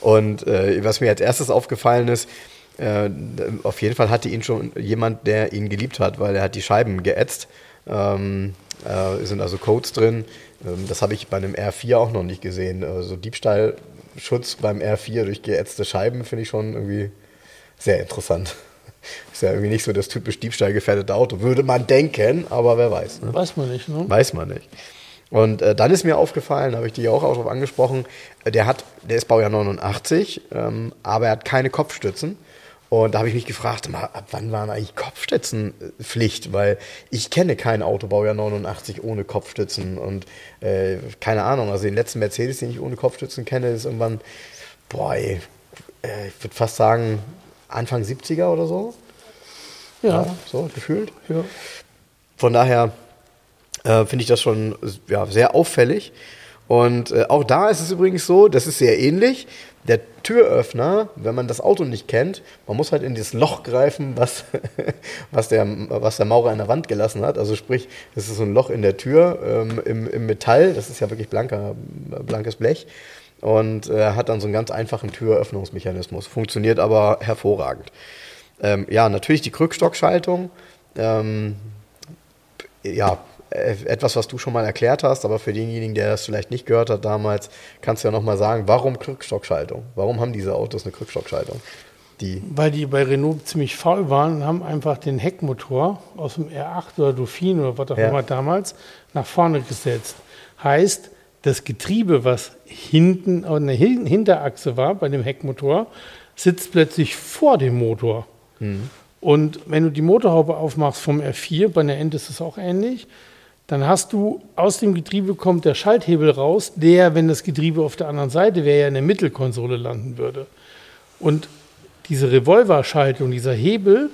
Und äh, was mir als erstes aufgefallen ist, äh, auf jeden Fall hatte ihn schon jemand, der ihn geliebt hat, weil er hat die Scheiben geätzt. Ähm, äh, sind also Codes drin. Ähm, das habe ich bei einem R4 auch noch nicht gesehen. Also Diebstahlschutz beim R4 durch geätzte Scheiben finde ich schon irgendwie sehr interessant. [LAUGHS] Ist ja irgendwie nicht so das typisch diebstahlgefährdete Auto, würde man denken, aber wer weiß. Ne? Weiß man nicht, ne? Weiß man nicht. Und äh, dann ist mir aufgefallen, habe ich dich auch darauf angesprochen, äh, der hat, der ist Baujahr 89, ähm, aber er hat keine Kopfstützen. Und da habe ich mich gefragt, mal, ab wann waren eigentlich Kopfstützen äh, Pflicht? Weil ich kenne kein Auto Baujahr 89 ohne Kopfstützen. Und äh, keine Ahnung, also den letzten Mercedes, den ich ohne Kopfstützen kenne, ist irgendwann, boah, ey, äh, ich würde fast sagen Anfang 70er oder so. Ja. So gefühlt. ja. Von daher äh, finde ich das schon ja, sehr auffällig. Und äh, auch da ist es übrigens so, das ist sehr ähnlich. Der Türöffner, wenn man das Auto nicht kennt, man muss halt in dieses Loch greifen, was, [LAUGHS] was, der, was der Maurer in der Wand gelassen hat. Also sprich, das ist so ein Loch in der Tür ähm, im, im Metall, das ist ja wirklich blanker, blankes Blech. Und äh, hat dann so einen ganz einfachen Türöffnungsmechanismus. Funktioniert aber hervorragend. Ähm, ja, natürlich die Krückstockschaltung. Ähm, ja, etwas, was du schon mal erklärt hast, aber für denjenigen, der das vielleicht nicht gehört hat damals, kannst du ja nochmal sagen, warum Krückstockschaltung? Warum haben diese Autos eine Krückstockschaltung? Die, Weil die bei Renault ziemlich faul waren und haben einfach den Heckmotor aus dem R8 oder Dauphine oder was auch Ja. immer damals nach vorne gesetzt. Heißt, das Getriebe, was hinten an der Hin- Hinterachse war bei dem Heckmotor, sitzt plötzlich vor dem Motor. Und wenn du die Motorhaube aufmachst vom R4, bei einer End ist es auch ähnlich, dann hast du aus dem Getriebe kommt der Schalthebel raus, der, wenn das Getriebe auf der anderen Seite wäre, ja in der Mittelkonsole landen würde. Und diese Revolverschaltung, dieser Hebel,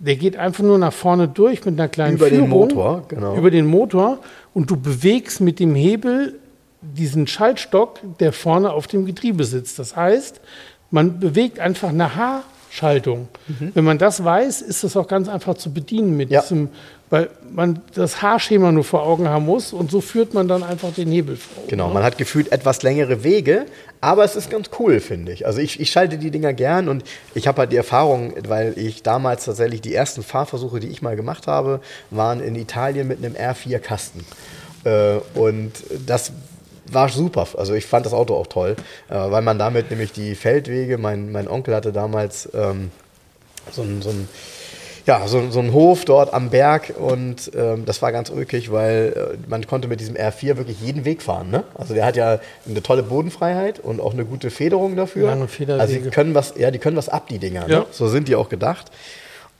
der geht einfach nur nach vorne durch mit einer kleinen Über den Führung, Motor, genau. Über den Motor und du bewegst mit dem Hebel diesen Schaltstock, der vorne auf dem Getriebe sitzt. Das heißt, man bewegt einfach eine H-Schaltung. Mhm. Wenn man das weiß, ist das auch ganz einfach zu bedienen mit ja. diesem, weil man das Haarschema nur vor Augen haben muss und so führt man dann einfach den Hebel vor. Genau, ne? man hat gefühlt etwas längere Wege, aber es ist ganz cool, finde ich. Also ich, ich schalte die Dinger gern und ich habe halt die Erfahrung, weil ich damals tatsächlich die ersten Fahrversuche, die ich mal gemacht habe, waren in Italien mit einem R4-Kasten. Äh, und das war super. Also ich fand das Auto auch toll, äh, weil man damit nämlich die Feldwege, mein, mein Onkel hatte damals ähm, so ein, so ein ja, so, so ein Hof dort am Berg und ähm, das war ganz ulkig, weil äh, man konnte mit diesem R4 wirklich jeden Weg fahren. Ne? Also der hat ja eine tolle Bodenfreiheit und auch eine gute Federung dafür. Lange Federwege. Also die können was, ja, die können was ab, die Dinger. Ne? Ja. Ne? So sind die auch gedacht.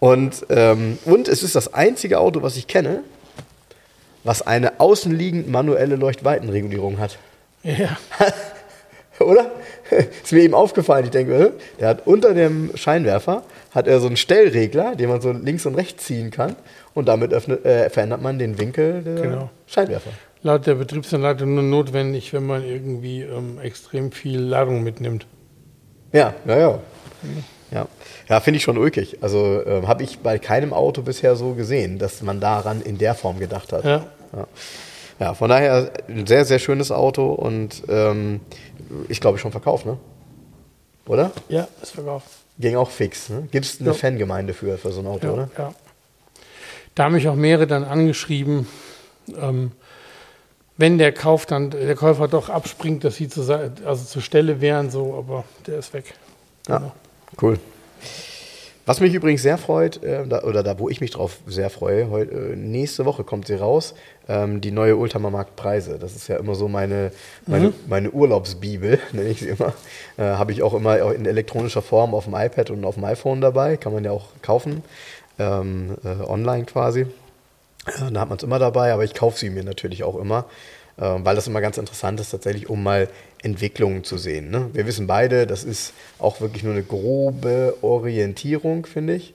Und, ähm, und es ist das einzige Auto, was ich kenne, was eine außenliegend manuelle Leuchtweitenregulierung hat. Ja. [LAUGHS] Oder? [LAUGHS] ist mir eben aufgefallen. Ich denke, der hat unter dem Scheinwerfer hat er so einen Stellregler, den man so links und rechts ziehen kann. Und damit öffnet, äh, verändert man den Winkel der genau. Scheinwerfer. Laut der Betriebsanleitung nur notwendig, wenn man irgendwie ähm, extrem viel Ladung mitnimmt. Ja, ja, ja. Mhm. Ja, ja finde ich schon ulkig. Also äh, habe ich bei keinem Auto bisher so gesehen, dass man daran in der Form gedacht hat. Ja. ja. ja von daher ein sehr, sehr schönes Auto und ähm, ich glaube schon verkauft, ne? Oder? Ja, ist verkauft. Ging auch fix. Ne? Gibt es eine ja. Fangemeinde für, für so ein Auto, ja, oder? Ja. Da haben mich auch mehrere dann angeschrieben, ähm, wenn der Kauf dann, der Käufer doch abspringt, dass sie zur, also zur Stelle wären, so, aber der ist weg. Ja. Cool. Was mich übrigens sehr freut, äh, da, oder da, wo ich mich drauf sehr freue, heut, äh, nächste Woche kommt sie raus, ähm, die neue Ultramarkt Preise. Das ist ja immer so meine, meine, mhm. meine Urlaubsbibel, [LAUGHS] nenne ich sie immer. Äh, Habe ich auch immer in elektronischer Form auf dem iPad und auf dem iPhone dabei. Kann man ja auch kaufen, ähm, äh, online quasi. Da hat man es immer dabei, aber ich kaufe sie mir natürlich auch immer. Ähm, weil das immer ganz interessant ist, tatsächlich, um mal Entwicklungen zu sehen. Ne? Wir wissen beide, das ist auch wirklich nur eine grobe Orientierung, finde ich.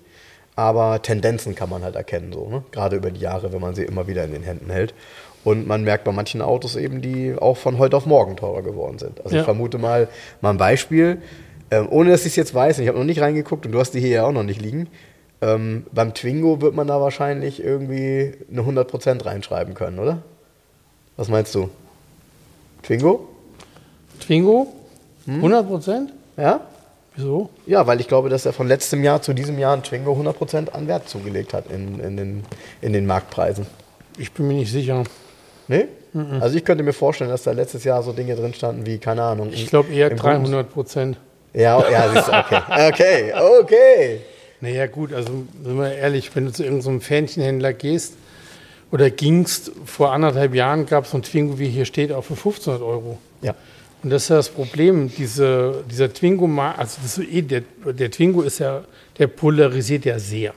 Aber Tendenzen kann man halt erkennen, so, ne? gerade über die Jahre, wenn man sie immer wieder in den Händen hält. Und man merkt bei manchen Autos eben, die auch von heute auf morgen teurer geworden sind. Also ja. ich vermute mal, mal ein Beispiel, ähm, ohne dass ich es jetzt weiß, ich habe noch nicht reingeguckt und du hast die hier ja auch noch nicht liegen. Ähm, beim Twingo wird man da wahrscheinlich irgendwie eine 100% reinschreiben können, oder? Was meinst du? Twingo? Twingo? 100 hm? Prozent? Ja? Wieso? Ja, weil ich glaube, dass er von letztem Jahr zu diesem Jahr ein Twingo 100 Prozent an Wert zugelegt hat in, in, den, in den Marktpreisen. Ich bin mir nicht sicher. Nee? Mhm. Also ich könnte mir vorstellen, dass da letztes Jahr so Dinge drin standen wie, keine Ahnung. Ich glaube eher 300 Prozent. Ja, ja, siehst du, okay. Okay, okay. Naja, gut, also sind wir ehrlich, wenn du zu irgendeinem so Fähnchenhändler gehst, oder gingst, vor anderthalb Jahren gab es so ein Twingo, wie hier steht, auch für 1500 Euro. Ja. Und das ist ja das Problem, diese, dieser Twingo, also das eh, der, der Twingo ist ja, der polarisiert ja sehr.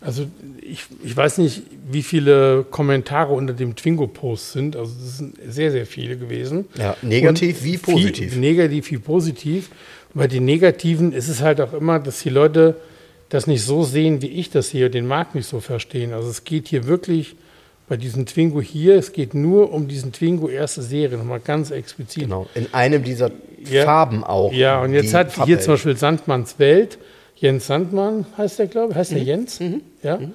Also ich, ich weiß nicht, wie viele Kommentare unter dem Twingo-Post sind. Also das sind sehr, sehr viele gewesen. Ja, negativ Und wie positiv. Viel, negativ wie positiv. Und bei den Negativen ist es halt auch immer, dass die Leute das nicht so sehen, wie ich das hier, den Markt nicht so verstehen. Also es geht hier wirklich bei diesem Twingo hier, es geht nur um diesen Twingo erste Serie, nochmal ganz explizit. Genau, in einem dieser ja, Farben auch. Ja, und jetzt hat Farbwelt. hier zum Beispiel Sandmanns Welt, Jens Sandmann heißt der, glaube ich, heißt mhm. der Jens? Mhm. Ja. Mhm.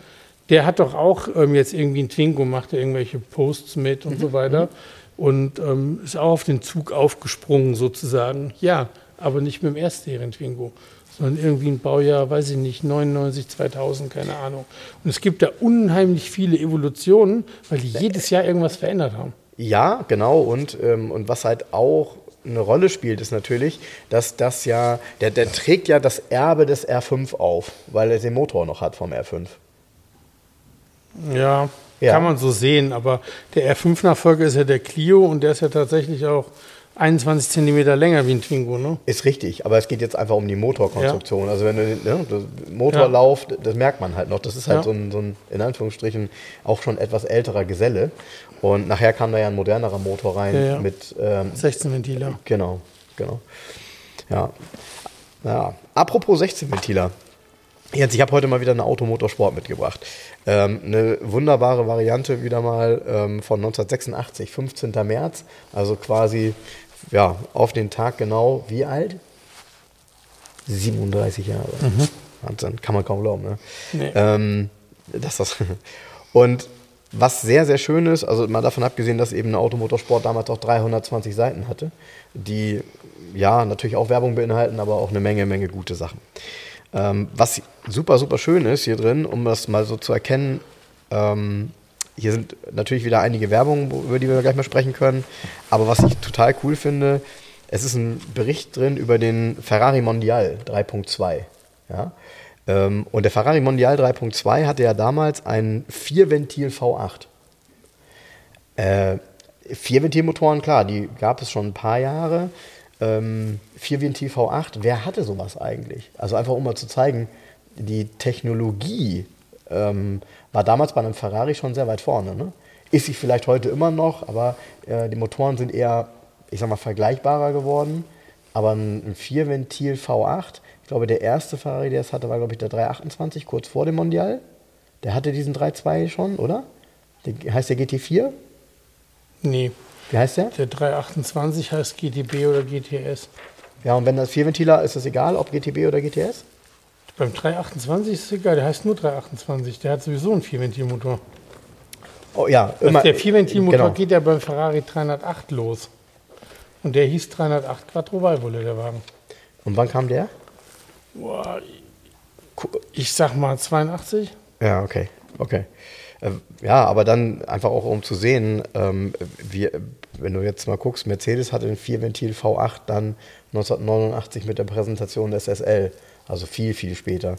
Der hat doch auch ähm, jetzt irgendwie ein Twingo, macht er irgendwelche Posts mit und so mhm. weiter mhm. und ähm, ist auch auf den Zug aufgesprungen sozusagen. Ja, aber nicht mit dem Erstserien-Twingo, sondern irgendwie ein Baujahr, weiß ich nicht, 99, 2000, keine Ahnung. Und es gibt da unheimlich viele Evolutionen, weil die jedes Jahr irgendwas verändert haben. Ja, genau. Und, ähm, und was halt auch eine Rolle spielt, ist natürlich, dass das ja, der, der trägt ja das Erbe des R5 auf, weil er den Motor noch hat vom R5. Ja, ja. kann man so sehen, aber der R5-Nachfolger ist ja der Clio und der ist ja tatsächlich auch 21 Zentimeter länger wie ein Twingo, ne? Ist richtig, aber es geht jetzt einfach um die Motorkonstruktion. Ja. Also wenn du ne, Motorlauf, ja. das merkt man halt noch. Das ist halt ja. so, ein, so ein, in Anführungsstrichen, auch schon etwas älterer Geselle. Und nachher kam da ja ein modernerer Motor rein mit ähm, 16 Ventiler. Genau, genau. Ja. ja. Apropos 16 Ventiler. Jens, ich habe heute mal wieder eine Automotorsport mitgebracht. Ähm, eine wunderbare Variante wieder mal ähm, von 1986, 15. März. Also quasi ja, auf den Tag genau wie alt? 37 Jahre. Mhm. Wahnsinn, kann man kaum glauben. Ne? Nee. Ähm, das das und was sehr, sehr schön ist, also mal davon abgesehen, dass eben ein Automotorsport damals auch 320 Seiten hatte, die ja natürlich auch Werbung beinhalten, aber auch eine Menge, Menge gute Sachen. Ähm, was super, super schön ist hier drin, um das mal so zu erkennen, ähm, hier sind natürlich wieder einige Werbungen, über die wir gleich mal sprechen können. Aber was ich total cool finde, es ist ein Bericht drin über den Ferrari Mondial 3.2. Ja? Ähm, und der Ferrari Mondial 3.2 hatte ja damals einen Vierventil V8. Äh, Vierventilmotoren, klar, die gab es schon ein paar Jahre. Ähm, Vierventil V8, wer hatte sowas eigentlich? Also einfach um mal zu zeigen, die Technologie ähm, war damals bei einem Ferrari schon sehr weit vorne. Ne? Ist sie vielleicht heute immer noch, aber äh, die Motoren sind eher, ich sag mal, vergleichbarer geworden. Aber ein, ein Vierventil V8, ich glaube, der erste Ferrari, der es hatte, war, glaube ich, der 328, kurz vor dem Mondial. Der hatte diesen 3.2 schon, oder? Der, heißt der GT4? Nee. Wie heißt der? Der 328 heißt GTB oder GTS. Ja, und wenn das Vierventiler, ist das egal, ob GTB oder GTS? Beim 328 ist es egal, der heißt nur 328. Der hat sowieso einen Vierventilmotor. Oh ja, immer. Der Vierventilmotor genau. geht ja beim Ferrari 308 los. Und der hieß 308 Quattro Valvole, der Wagen. Und wann kam der? Boah, ich sag mal 82. Ja, okay. Okay. Äh, ja, aber dann einfach auch um zu sehen, ähm, wie, wenn du jetzt mal guckst, Mercedes hatte den Vierventil V8 dann 1989 mit der Präsentation des SL. Also viel, viel später.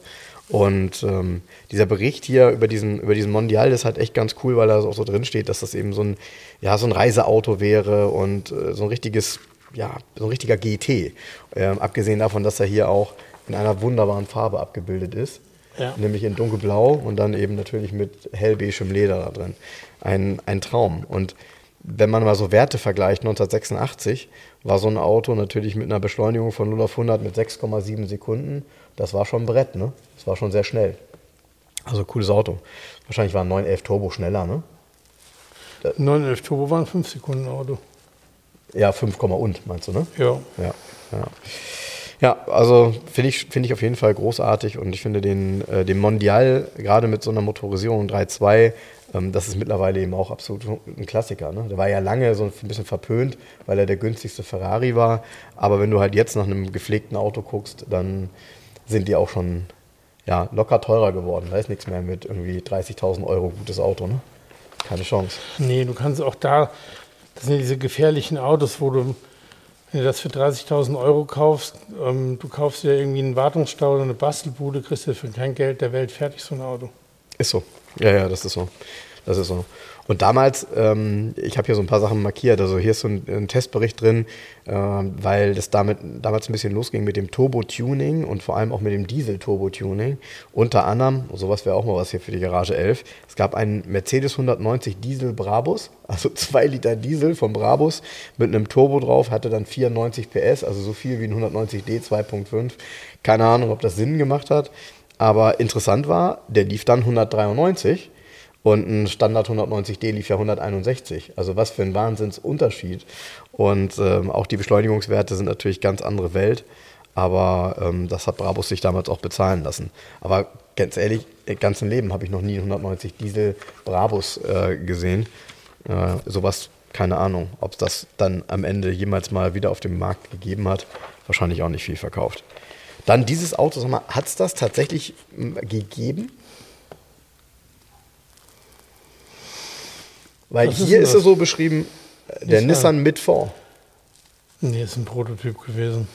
Und ähm, dieser Bericht hier über diesen, über diesen Mondial ist halt echt ganz cool, weil da auch so drin steht, dass das eben so ein, ja, so ein Reiseauto wäre und äh, so ein richtiges, ja, so ein richtiger GT. Ähm, abgesehen davon, dass er hier auch in einer wunderbaren Farbe abgebildet ist. Ja. Nämlich in dunkelblau und dann eben natürlich mit hellbeigem Leder da drin. Ein, ein Traum. Und wenn man mal so Werte vergleicht, 1986 war so ein Auto natürlich mit einer Beschleunigung von 0 auf 100 mit 6,7 Sekunden. Das war schon ein Brett, ne? Das war schon sehr schnell. Also cooles Auto. Wahrscheinlich war ein 911 Turbo schneller, ne? 911 Turbo war ein 5 Sekunden Auto. Ja, 5, und meinst du, ne? Ja. Ja, ja. Ja, also finde ich, find ich auf jeden Fall großartig und ich finde den, äh, den Mondial, gerade mit so einer Motorisierung 3.2, ähm, das ist mittlerweile eben auch absolut ein Klassiker. Ne? Der war ja lange so ein bisschen verpönt, weil er der günstigste Ferrari war. Aber wenn du halt jetzt nach einem gepflegten Auto guckst, dann sind die auch schon ja, locker teurer geworden. Da ist nichts mehr mit irgendwie 30.000 Euro gutes Auto. Ne? Keine Chance. Nee, du kannst auch da, das sind ja diese gefährlichen Autos, wo du, wenn du das für 30.000 Euro kaufst, ähm, du kaufst dir irgendwie einen Wartungsstau oder eine Bastelbude, kriegst du für kein Geld der Welt fertig so ein Auto. Ist so. Ja, ja, das ist so. Das ist so. Und damals, ähm, ich habe hier so ein paar Sachen markiert. Also hier ist so ein, ein Testbericht drin, äh, weil das damit damals ein bisschen losging mit dem Turbo-Tuning und vor allem auch mit dem Diesel-Turbo-Tuning. Unter anderem, sowas wäre auch mal was hier für die Garage 11. Es gab einen Mercedes 190 Diesel Brabus, also [LAUGHS] 2 Liter Diesel von Brabus mit einem Turbo drauf, hatte dann 94 PS, also so viel wie ein 190D 2.5. Keine Ahnung, ob das Sinn gemacht hat. Aber interessant war, der lief dann 193 und ein Standard 190D lief ja 161. Also was für ein Wahnsinnsunterschied. Und ähm, auch die Beschleunigungswerte sind natürlich ganz andere Welt. Aber ähm, das hat Brabus sich damals auch bezahlen lassen. Aber ganz ehrlich, im ganzen Leben habe ich noch nie 190 Diesel Brabus äh, gesehen. Äh, sowas, keine Ahnung, ob es das dann am Ende jemals mal wieder auf dem Markt gegeben hat. Wahrscheinlich auch nicht viel verkauft. Dann dieses Auto, sag mal, hat es das tatsächlich gegeben? Weil Was hier ist, ist er so beschrieben, äh, der Nissan, Nissan mit vor. Nee, ist ein Prototyp gewesen.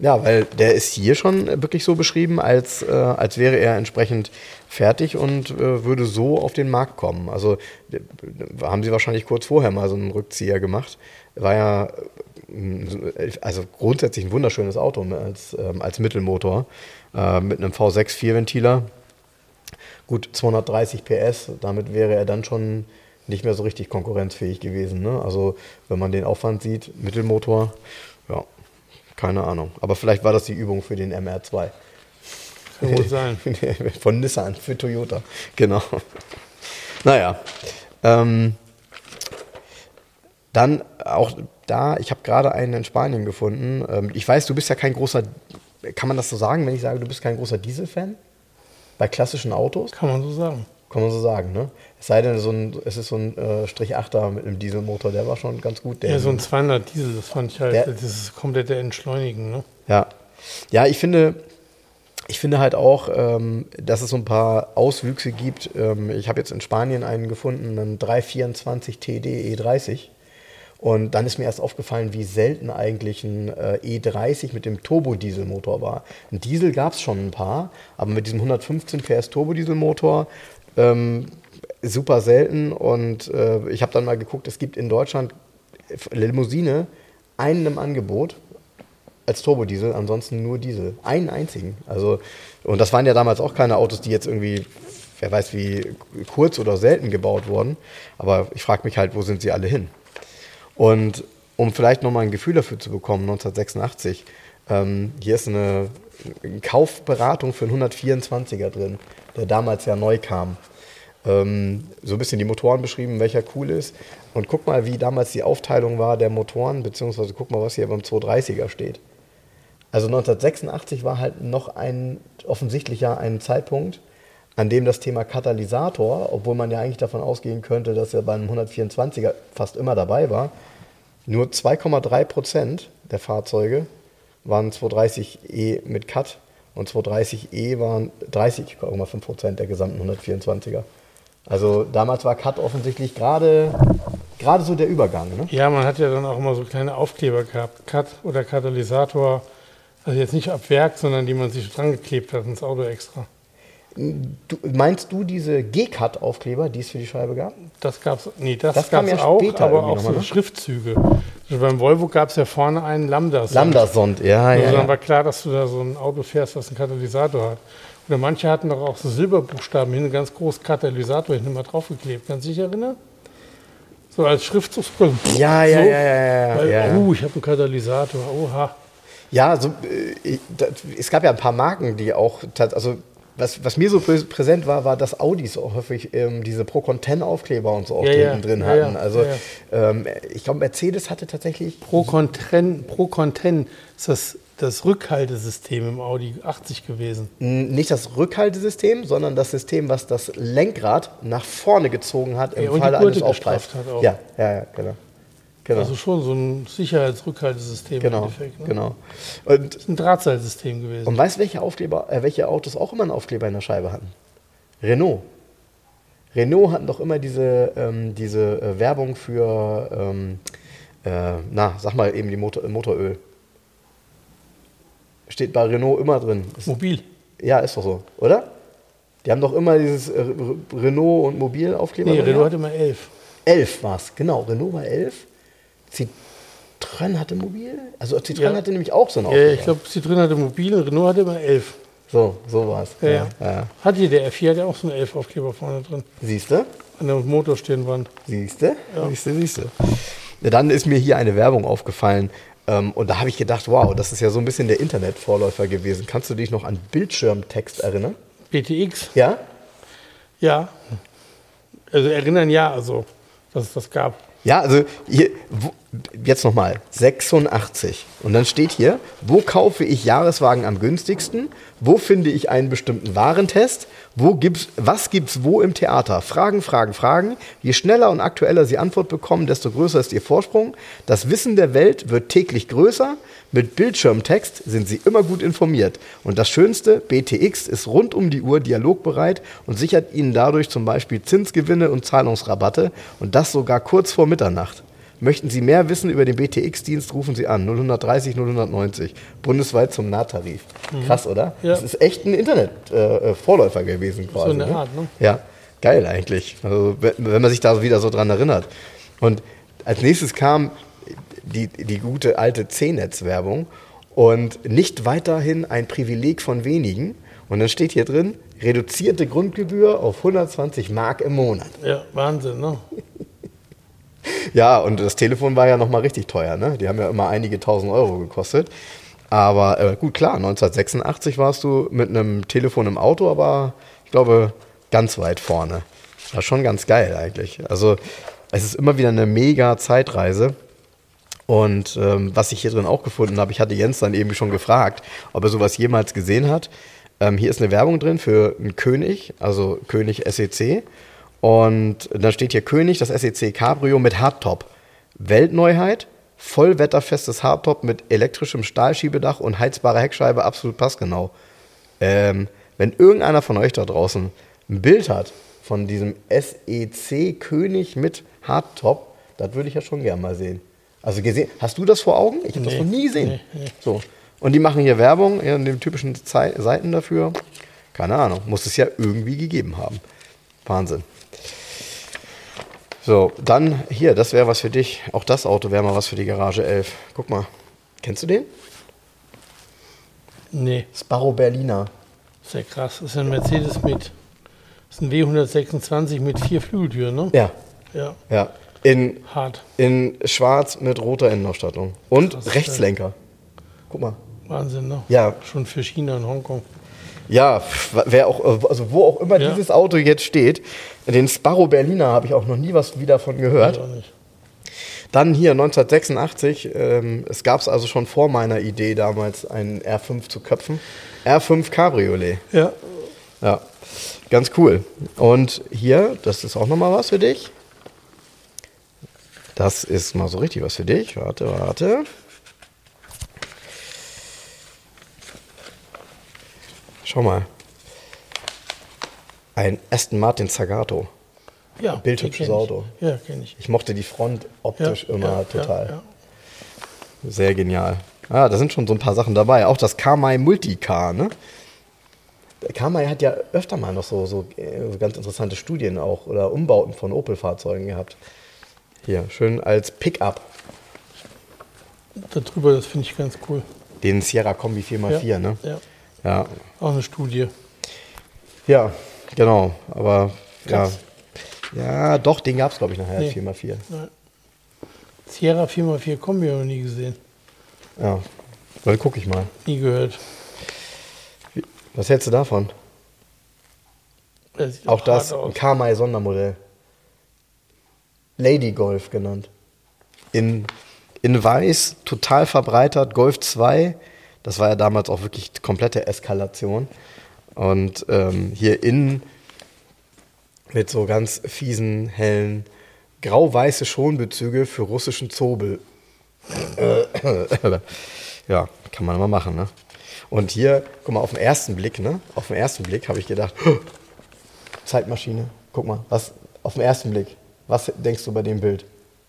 Ja, weil der ist hier schon wirklich so beschrieben, als, äh, als wäre er entsprechend fertig und äh, würde so auf den Markt kommen. Also haben sie wahrscheinlich kurz vorher mal so einen Rückzieher gemacht. War ja äh, also grundsätzlich ein wunderschönes Auto als, ähm, als Mittelmotor äh, mit einem V6 Vierventiler. Gut, 230 PS, damit wäre er dann schon nicht mehr so richtig konkurrenzfähig gewesen. Ne? Also wenn man den Aufwand sieht, Mittelmotor, ja, keine Ahnung. Aber vielleicht war das die Übung für den MR2. Kann wohl sein. [LAUGHS] Von Nissan für Toyota. Genau. Naja. Ähm, dann auch da, ich habe gerade einen in Spanien gefunden. Ähm, ich weiß, du bist ja kein großer, kann man das so sagen, wenn ich sage, du bist kein großer Diesel-Fan? Bei klassischen Autos? Kann man so sagen. Kann man so sagen, ne? Es sei denn, so ein, es ist so ein äh, Strich 8er mit einem Dieselmotor, der war schon ganz gut. Der Ja, so ein 200 Diesel, das fand ich halt, Der- das ist komplette Entschleunigen, ne? Ja. Ja, ich finde, ich finde halt auch, ähm, dass es so ein paar Auswüchse gibt. Ähm, ich habe jetzt in Spanien einen gefunden, einen 324 TD E30. Und dann ist mir erst aufgefallen, wie selten eigentlich ein äh, E30 mit dem Turbodieselmotor war. Ein Diesel gab es schon ein paar, aber mit diesem 115 PS Turbodieselmotor ähm, super selten. Und äh, ich habe dann mal geguckt, es gibt in Deutschland Limousine einen im Angebot als Turbodiesel, ansonsten nur Diesel. Einen einzigen. Also, und das waren ja damals auch keine Autos, die jetzt irgendwie, wer weiß wie kurz oder selten gebaut wurden. Aber ich frage mich halt, wo sind sie alle hin? Und um vielleicht nochmal ein Gefühl dafür zu bekommen, 1986, ähm, hier ist eine, Kaufberatung für einen 124er drin, der damals ja neu kam. Ähm, so ein bisschen die Motoren beschrieben, welcher cool ist. Und guck mal, wie damals die Aufteilung war der Motoren, beziehungsweise guck mal, was hier beim 230er steht. Also 1986 war halt noch ein offensichtlicher ein Zeitpunkt, an dem das Thema Katalysator, obwohl man ja eigentlich davon ausgehen könnte, dass er beim 124er fast immer dabei war, nur 2,3 Prozent der Fahrzeuge waren 230e mit Cut und 230e waren 30,5 Prozent der gesamten 124er. Also damals war Cut offensichtlich gerade gerade so der Übergang. Ne? Ja, man hat ja dann auch immer so kleine Aufkleber gehabt, Cut oder Katalysator. Also jetzt nicht ab Werk, sondern die man sich dran geklebt hat ins Auto extra. Du, meinst du diese G-Cut-Aufkleber, die es für die Scheibe gab? Das gab's, nee, das, Das gab's ja auch, aber auch so nochmal, ne? Schriftzüge. Also beim Volvo gab es ja vorne einen Lambda. Lambda-Sond, ja, Also ja. dann ja. war klar, dass du da so ein Auto fährst, was einen Katalysator hat. Oder manche hatten doch auch so Silberbuchstaben hin, ganz groß Katalysator hinten mal draufgeklebt. Kannst du dich erinnern? So als Schriftzug. Ja, ja, so, ja, ja, ja, Weil, ja. Oh, ich habe einen Katalysator. Oha. Ja, so, äh, da- es gab ja ein paar Marken, die auch, also was, was mir so prä- präsent war, war, dass Audis auch häufig ähm, diese Pro-Content-Aufkleber und so auch Ja, ja, drin hatten. ja, Also Ähm, ich glaube, Mercedes hatte tatsächlich Pro Content, Pro Content ist das, das Rückhaltesystem im Audi 80 gewesen. nicht das Rückhaltesystem, sondern das System, was das Lenkrad nach vorne gezogen hat im Ja, Falle eines auch. Ja, ja, ja, genau. Genau, Also schon so ein Sicherheitsrückhaltesystem im genau, Endeffekt. Ne? genau. Und, Das ist ein Drahtseilsystem gewesen. und weißt du, welche, Aufkleber, äh, welche Autos auch immer einen Aufkleber in der Scheibe hatten? Renault. Renault hatten doch immer diese, ähm, diese äh, Werbung für, ähm, äh, na, sag mal eben die Motor, Motoröl. Steht bei Renault immer drin. Ist, Mobil. ja, ist doch so, oder? Die haben doch immer dieses äh, Re- Renault und Mobil-Aufkleber. Nee, drin Renault hatte immer 11. 11 war es, genau. Renault war 11. Citroën hatte Mobil. Also Citroën Ja. hatte nämlich auch so einen Ja, Aufkleber. ich glaube, Citroën hatte Mobil und Renault hatte immer 11. So, so war es. Ja, ja. ja. Hat hier der F4 hat ja auch so einen 11 Aufkleber vorne drin. Siehst du? An der Motorstirnwand. Siehst du? Siehst du, siehst du. Ja, dann ist mir hier eine Werbung aufgefallen. Ähm, und da habe ich gedacht, wow, das ist ja so ein bisschen der Internetvorläufer gewesen. Kannst du dich noch an Bildschirmtext erinnern? BTX. Ja? Ja. Also erinnern ja, also, dass es das gab. Ja, also hier, wo, jetzt nochmal, 86. Und dann steht hier, wo kaufe ich Jahreswagen am günstigsten? Wo finde ich einen bestimmten Warentest? Wo gibt's, was gibt's wo im Theater? Fragen, Fragen, Fragen. Je schneller und aktueller Sie Antwort bekommen, desto größer ist Ihr Vorsprung. Das Wissen der Welt wird täglich größer. Mit Bildschirmtext sind Sie immer gut informiert. Und das Schönste, BTX ist rund um die Uhr dialogbereit und sichert Ihnen dadurch zum Beispiel Zinsgewinne und Zahlungsrabatte und das sogar kurz vor Mitternacht. Möchten Sie mehr wissen über den BTX-Dienst, rufen Sie an 030 090, bundesweit zum Nahtarif. Krass, oder? Ja. Das ist echt ein Internet-Vorläufer gewesen quasi. in der ne? Art, ne? Ja, geil eigentlich. Also, wenn wenn man sich da wieder so dran erinnert. Und als nächstes kam die, die gute alte C-Netz-Werbung und nicht weiterhin ein Privileg von wenigen. Und dann steht hier drin, reduzierte Grundgebühr auf 120 Mark im Monat. Ja, Wahnsinn, ne? [LAUGHS] Ja, und das Telefon war ja nochmal richtig teuer, ne? Die haben ja immer einige tausend Euro gekostet. Aber äh, gut, klar, 1986 warst du mit einem Telefon im Auto, aber ich glaube ganz weit vorne. War schon ganz geil eigentlich. Also es ist immer wieder eine mega Zeitreise. Und ähm, was ich hier drin auch gefunden habe, ich hatte Jens dann eben schon gefragt, ob er sowas jemals gesehen hat. Ähm, hier ist eine Werbung drin für einen König, also König SEC. Und dann steht hier König, das SEC Cabrio mit Hardtop. Weltneuheit, vollwetterfestes Hardtop mit elektrischem Stahlschiebedach und heizbarer Heckscheibe, absolut passgenau. Ähm, wenn irgendeiner von euch da draußen ein Bild hat von diesem SEC König mit Hardtop, das würde ich ja schon gern mal sehen. Also gesehen, hast du das vor Augen? Ich habe Nee, das noch nie gesehen. nee, nee. So. Und die machen hier Werbung in den typischen Zei Seiten dafür. Keine Ahnung, muss es ja irgendwie gegeben haben. Wahnsinn. So, dann hier, das wäre was für dich. Auch das Auto wäre mal was für die Garage 11. Guck mal. Kennst du den? Nee, Sparrow Berliner. ist ja krass. Das ist ein Mercedes mit. Das ist ein W126 mit vier Flügeltüren, ne? Ja, Ja, ja. In, hart. in schwarz mit roter Innenausstattung. Und Krass, Rechtslenker. Guck mal. Wahnsinn, ne? Ja. Schon für China und Hongkong. Ja, wer auch, also wo auch immer Ja. dieses Auto jetzt steht, den Sparrow Berliner habe ich auch noch nie was wieder von gehört. Dann hier 1986, ähm, es gab es also schon vor meiner Idee damals, einen R5 zu köpfen. R5 Cabriolet. Ja. Ja, ganz cool. Und hier, das ist auch nochmal was für dich. Das ist mal so richtig was für dich. Warte, warte. Schau mal. Ein Aston Martin Zagato. Ja, Bildhübsches. Auto. Ja, kenne ich. Ich mochte die Front optisch ja, immer ja, total. Ja. Sehr genial. Ah, da sind schon so ein paar Sachen dabei. Auch das Kamai Multicar, ne? Kamai hat ja öfter mal noch so, so, äh, so ganz interessante Studien auch oder Umbauten von Opel-Fahrzeugen gehabt. Hier, schön als Pickup. Darüber, das finde ich ganz cool. Den Sierra Kombi 4x4, ja. ne? Ja, Ja. auch eine Studie. Ja, genau. Aber Krass. ja. Ja, doch, den gab es, glaube ich, nachher Nee. 4x4. Nein. Sierra 4x4 Kombi habe ich noch nie gesehen. Ja. Dann gucke ich mal. Nie gehört. Was hältst du davon? Das Auch das ein. Kamai Sondermodell. Lady Golf genannt. In, in weiß, total verbreitert, Golf 2. Das war ja damals auch wirklich komplette Eskalation. Und ähm, hier innen mit so ganz fiesen, hellen, grau-weiße Schonbezüge für russischen Zobel. ja, kann man mal machen, ne? Und hier, guck mal, auf den ersten Blick, ne? Auf den ersten Blick habe ich gedacht, Zeitmaschine. Guck mal, was auf den ersten Blick. Was denkst du bei dem Bild?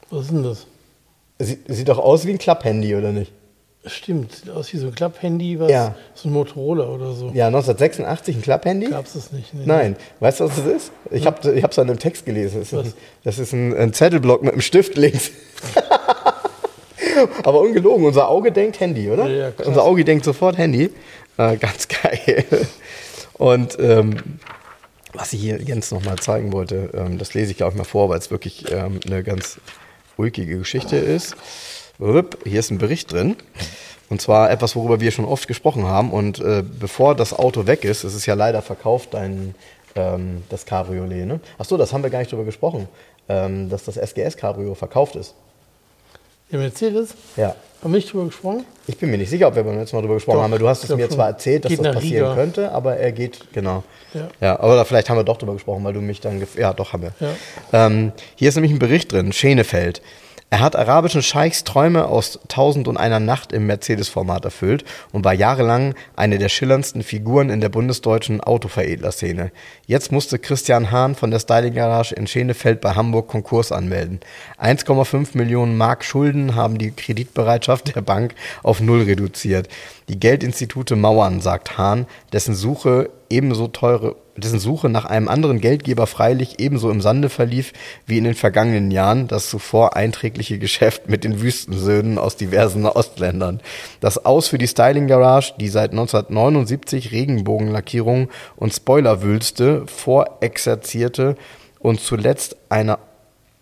Was ist denn das? Sie, sieht doch aus wie ein Klapphandy, oder nicht? Stimmt, sieht aus wie so ein Klapphandy, was Ja. so ein Motorola oder so. Ja, 1986 ein Klapphandy? Gab es das nicht? Nee, Nein. Weißt du, was das ist? Ich habe ich es an einem Text gelesen. Das ist, ein, das ist ein, ein Zettelblock mit einem Stift links. [LAUGHS] Aber ungelogen, unser Auge denkt Handy, oder? Ja, ja, unser Auge denkt sofort Handy. Äh, ganz [LAUGHS] geil. Und ähm, was ich hier Jens nochmal zeigen wollte, ähm, das lese ich glaube ich mal vor, weil es wirklich ähm, eine ganz ulkige Geschichte ist. Hier ist ein Bericht drin. Und zwar etwas, worüber wir schon oft gesprochen haben. Und äh, bevor das Auto weg ist, es ist ja leider verkauft, dein, ähm, das Cabriolet. Ne? Achso, das haben wir gar nicht drüber gesprochen, ähm, dass das SGS Cabrio verkauft ist. Der Mercedes? Ja. Haben wir nicht drüber gesprochen? Ich bin mir nicht sicher, ob wir beim letzten Mal darüber gesprochen Doch, haben. aber Du hast es mir zwar erzählt, dass das passieren Riga. könnte, aber er geht, genau. Ja. Ja, aber vielleicht haben wir doch darüber gesprochen, weil du mich dann. Ja, doch, haben wir. Ja. Ähm, hier ist nämlich ein Bericht drin: Schenefeld. Er hat arabischen Scheichs Träume aus Tausend und einer Nacht im Mercedes-Format erfüllt und war jahrelang eine der schillerndsten Figuren in der bundesdeutschen Autoveredler-Szene. Jetzt musste Christian Hahn von der Styling Garage in Schenefeld bei Hamburg Konkurs anmelden. 1,5 Millionen Mark Schulden haben die Kreditbereitschaft der Bank auf Null reduziert. Die Geldinstitute mauern, sagt Hahn, dessen Suche ebenso teure dessen Suche nach einem anderen Geldgeber freilich ebenso im Sande verlief wie in den vergangenen Jahren das zuvor einträgliche Geschäft mit den Wüstensöhnen aus diversen Ostländern. Das Aus für die Styling Garage, die seit 1979 Regenbogenlackierung und Spoilerwülste vorexerzierte und zuletzt einer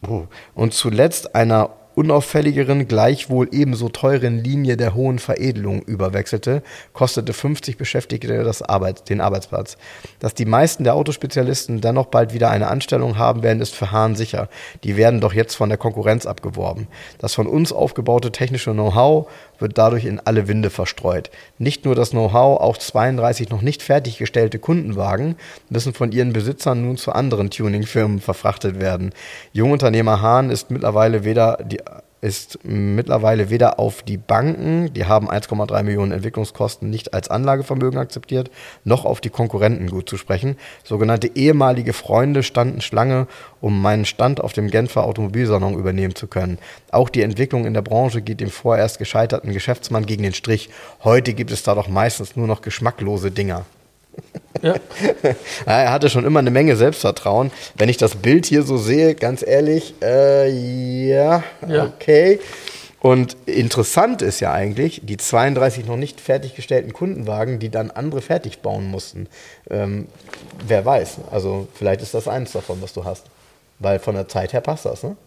Oh. Und zuletzt einer unauffälligeren, gleichwohl ebenso teuren Linie der hohen Veredelung überwechselte, kostete 50 Beschäftigte das Arbeit, den Arbeitsplatz. Dass die meisten der Autospezialisten dennoch bald wieder eine Anstellung haben werden, ist für Hahn sicher. Die werden doch jetzt von der Konkurrenz abgeworben. Das von uns aufgebaute technische Know-how wird dadurch in alle Winde verstreut. Nicht nur das Know-how, auch 32 noch nicht fertiggestellte Kundenwagen müssen von ihren Besitzern nun zu anderen Tuningfirmen verfrachtet werden. Jungunternehmer Hahn ist mittlerweile weder die ist mittlerweile weder auf die Banken, die haben 1,3 Millionen Entwicklungskosten nicht als Anlagevermögen akzeptiert, noch auf die Konkurrenten gut zu sprechen. Sogenannte ehemalige Freunde standen Schlange, um meinen Stand auf dem Genfer Automobilsalon übernehmen zu können. Auch die Entwicklung in der Branche geht dem vorerst gescheiterten Geschäftsmann gegen den Strich. Heute gibt es da doch meistens nur noch geschmacklose Dinger. [LAUGHS] Ja. er hatte schon immer eine Menge Selbstvertrauen. Wenn ich das Bild hier so sehe, ganz ehrlich, äh, ja, ja, okay. Und interessant ist ja eigentlich, die 32 noch nicht fertiggestellten Kundenwagen, die dann andere fertig bauen mussten. Ähm, wer weiß, also vielleicht ist das eins davon, was du hast. Weil von der Zeit her passt das, ne?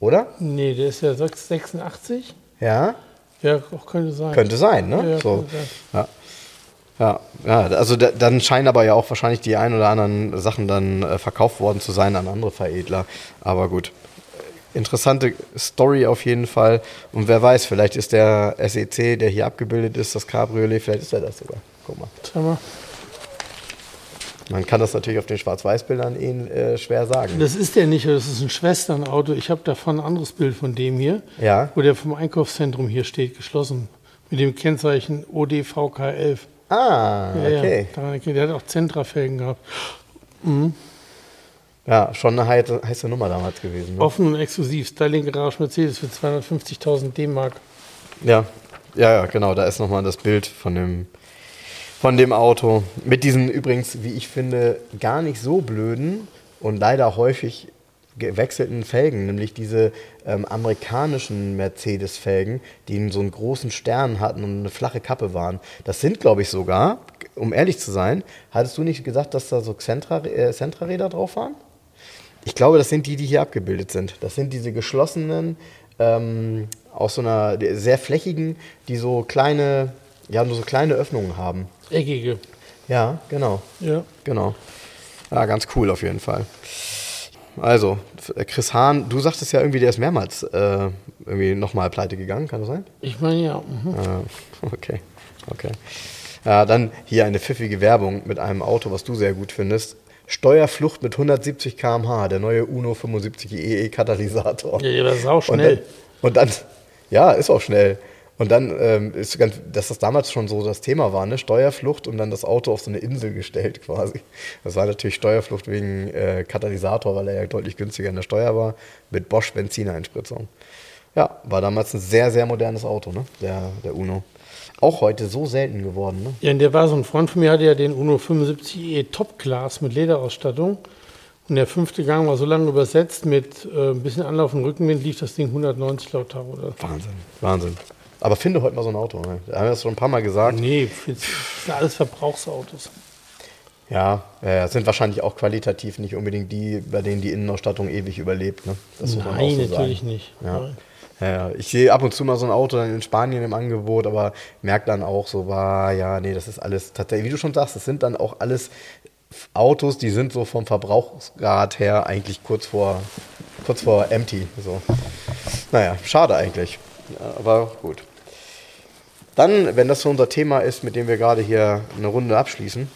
Oder? Nee, der ist ja 86. Ja. Ja, auch könnte sein. Könnte sein, ne? Ja, so. sein. ja. Ja, ja also da, dann scheinen aber ja auch wahrscheinlich die ein oder anderen Sachen dann äh, verkauft worden zu sein an andere Veredler. Aber gut. Interessante Story auf jeden Fall. Und wer weiß, vielleicht ist der SEC, der hier abgebildet ist, das Cabriolet, vielleicht ist er das sogar. Guck mal. Schau mal. Man kann das natürlich auf den Schwarz-Weiß-Bildern eh äh, schwer sagen. Das ist der nicht, das ist ein Schwesternauto. Ich habe davon ein anderes Bild von dem hier, ja. wo der vom Einkaufszentrum hier steht, geschlossen. Mit dem Kennzeichen ODVK11. Ah, okay. Ja, der hat auch Zentrafelgen gehabt. Mhm. Ja, schon eine heiße, heiße Nummer damals gewesen. Ne? Offen und exklusiv. Styling Garage Mercedes für 250.000 D-Mark. Ja, ja, ja, genau. Da ist nochmal das Bild von dem, von dem Auto. Mit diesen übrigens, wie ich finde, gar nicht so blöden und leider häufig gewechselten Felgen, nämlich diese ähm, amerikanischen Mercedes-Felgen, die so einen großen Stern hatten und eine flache Kappe waren. Das sind, glaube ich, sogar, um ehrlich zu sein, hattest du nicht gesagt, dass da so Centra-Räder äh, drauf waren? Ich glaube, das sind die, die hier abgebildet sind. Das sind diese geschlossenen, ähm, aus so einer sehr flächigen, die so kleine, ja, nur so kleine Öffnungen haben. Eckige. Ja, genau. Ja. Genau. Ja, ganz cool auf jeden Fall. Also, Chris Hahn, du sagtest ja irgendwie, der ist mehrmals äh, irgendwie nochmal pleite gegangen, kann das sein? Ich meine ja. Mhm. Äh, okay, okay. Ja, dann hier eine pfiffige Werbung mit einem Auto, was du sehr gut findest. Steuerflucht mit 170 km/h, der neue Uno 75 EE Katalysator. Ja, das ist auch schnell. Und dann, und dann, ja, ist auch schnell. Und dann ähm, ist ganz, dass das damals schon so das Thema war, ne? Steuerflucht und dann das Auto auf so eine Insel gestellt quasi. Das war natürlich Steuerflucht wegen äh, Katalysator, weil er ja deutlich günstiger in der Steuer war, mit Bosch Benzineinspritzung. Ja, war damals ein sehr, sehr modernes Auto, ne? Der, der Uno. Auch heute so selten geworden, ne? Ja, und der war so ein Freund von mir, hatte ja den Uno 75e Top Class mit Lederausstattung. Und der fünfte Gang war so lange übersetzt, mit äh, ein bisschen Anlauf und Rückenwind lief das Ding 190 laut Tacho. Wahnsinn, Wahnsinn. Aber finde heute mal so ein Auto. Ne? Da haben wir das schon ein paar Mal gesagt. Nee, das sind alles Verbrauchsautos. Ja, äh, sind wahrscheinlich auch qualitativ nicht unbedingt die, bei denen die Innenausstattung ewig überlebt. Ne? Das Nein, so natürlich sagen. nicht. Ja. Ja, ich sehe ab und zu mal so ein Auto dann in Spanien im Angebot, aber merke dann auch so, war, ja, nee, das ist alles tatsächlich, wie du schon sagst, das sind dann auch alles Autos, die sind so vom Verbrauchsgrad her eigentlich kurz vor, kurz vor empty. So. Naja, schade eigentlich. Ja, aber gut. Dann, wenn das so unser Thema ist, mit dem wir gerade hier eine Runde abschließen,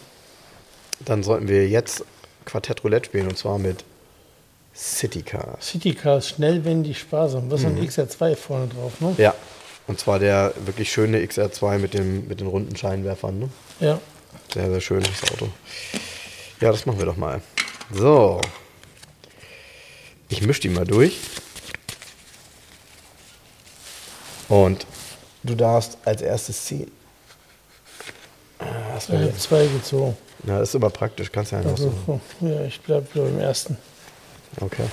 dann sollten wir jetzt Quartett Roulette spielen und zwar mit City Cars. City Cars, schnell, wendig, sparsam. Was ist mhm. ein XR2 vorne drauf, ne? Ja. Und zwar der wirklich schöne XR2 mit, dem, mit den runden Scheinwerfern, ne? Ja. Sehr, sehr schönes Auto. Ja, das machen wir doch mal. So. Ich mische die mal durch. Und Du darfst als erstes ziehen. Ah, ich habe zwei gezogen. Ja, das ist immer praktisch, kannst ja einfach also, so. Ja, ich bleibe beim ersten. Okay.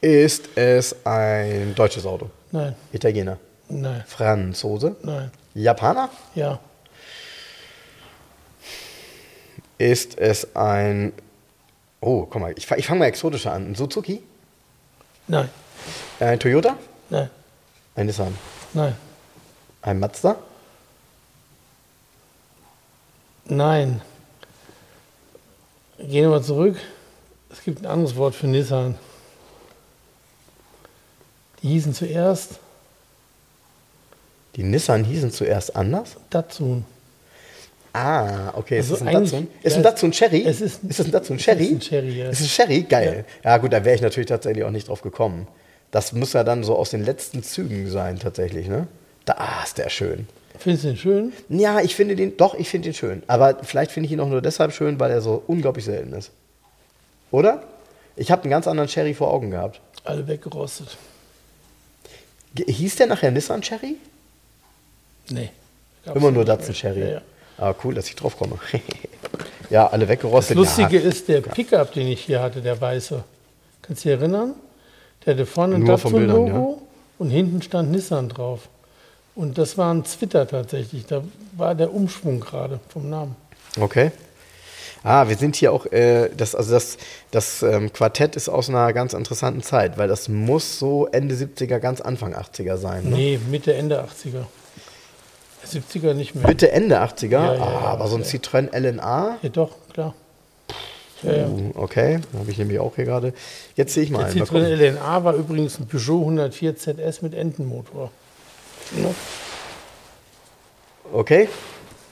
Ist es ein deutsches Auto? Nein. Italiener? Nein. Franzose? Nein. Japaner? Ja. Ist es ein. Oh, guck mal, ich, ich fange mal exotischer an. Ein Suzuki? Nein. Ein Toyota? Nein, Ein Nissan? Nein, Ein Mazda? nein. Gehen wir mal zurück. Es gibt ein anderes Wort für Nissan. Die hießen zuerst Die Nissan hießen zuerst anders? Datsun. Ah, okay. Also ist das ein Datsun? Ist ja, ein Datsun Cherry? es ist- ist das ein Datsun Cherry? Es ist ein Cherry, ja. Ist ein Cherry? Geil. Ja, gut, da wäre ich natürlich tatsächlich auch nicht drauf gekommen. Das muss ja dann so aus den letzten Zügen sein, tatsächlich, ne? Da ah, ist der schön. Findest du den schön? Ja, ich finde den, doch, ich finde den schön. Aber vielleicht finde ich ihn auch nur deshalb schön, weil er so unglaublich selten ist. Oder? Ich habe einen ganz anderen Cherry vor Augen gehabt. Alle weggerostet. Ge- Hieß der nachher Nissan Cherry? Nee. Immer nur Datsun. Cherry. Ja, ja. Ah, cool, dass ich drauf komme. [LAUGHS] ja, alle Das weggerostet. Lustige ja. ist, der Pickup, den ich hier hatte, der weiße. Kannst du dich erinnern? Der hatte vorne ein Datsun-Logo und hinten stand Nissan drauf. Und das war ein Twitter tatsächlich. Da war der Umschwung gerade vom Namen. Okay. Ah, wir sind hier auch, äh, das, also das, das ähm, Quartett ist aus einer ganz interessanten Zeit, weil das muss so Ende 70er, ganz Anfang 80er sein. Ne? Nee, Mitte, Ende 80er. 70er nicht mehr. Mitte, Ende 80er, Ja, ja, ah, ja, aber so ein ja. Citroën LNA, Ja, doch, klar. Ja, ja. uh, okay, habe ich nämlich auch hier gerade. Jetzt sehe ich mal Der Citroën. LNA war übrigens ein Peugeot 104 ZS mit Entenmotor. Ja, Okay.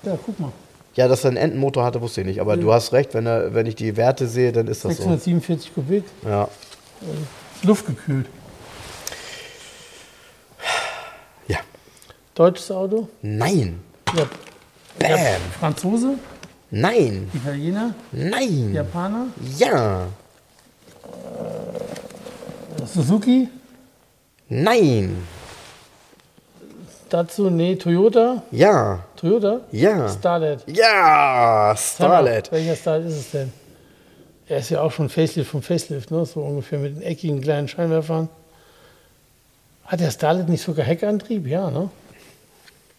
ja guck mal. Ja, dass er einen Entenmotor hatte, wusste ich nicht. Aber du hast recht, wenn, er, wenn ich die Werte sehe, dann ist das so. 647 Kubik, Ja. luftgekühlt. ja. Deutsches Auto? Nein. Ja. Bam. Franzose? Nein. Italiener? Nein. Japaner? Ja. Suzuki? Nein. Dazu, nee, Toyota? Ja. Toyota? Ja. Starlet. Ja. Starlet. Welcher Starlet ist es denn? Er ist ja auch schon Facelift vom Facelift, ne? so ungefähr mit den eckigen kleinen Scheinwerfern. Hat der Starlet nicht sogar Heckantrieb? Ja, ne?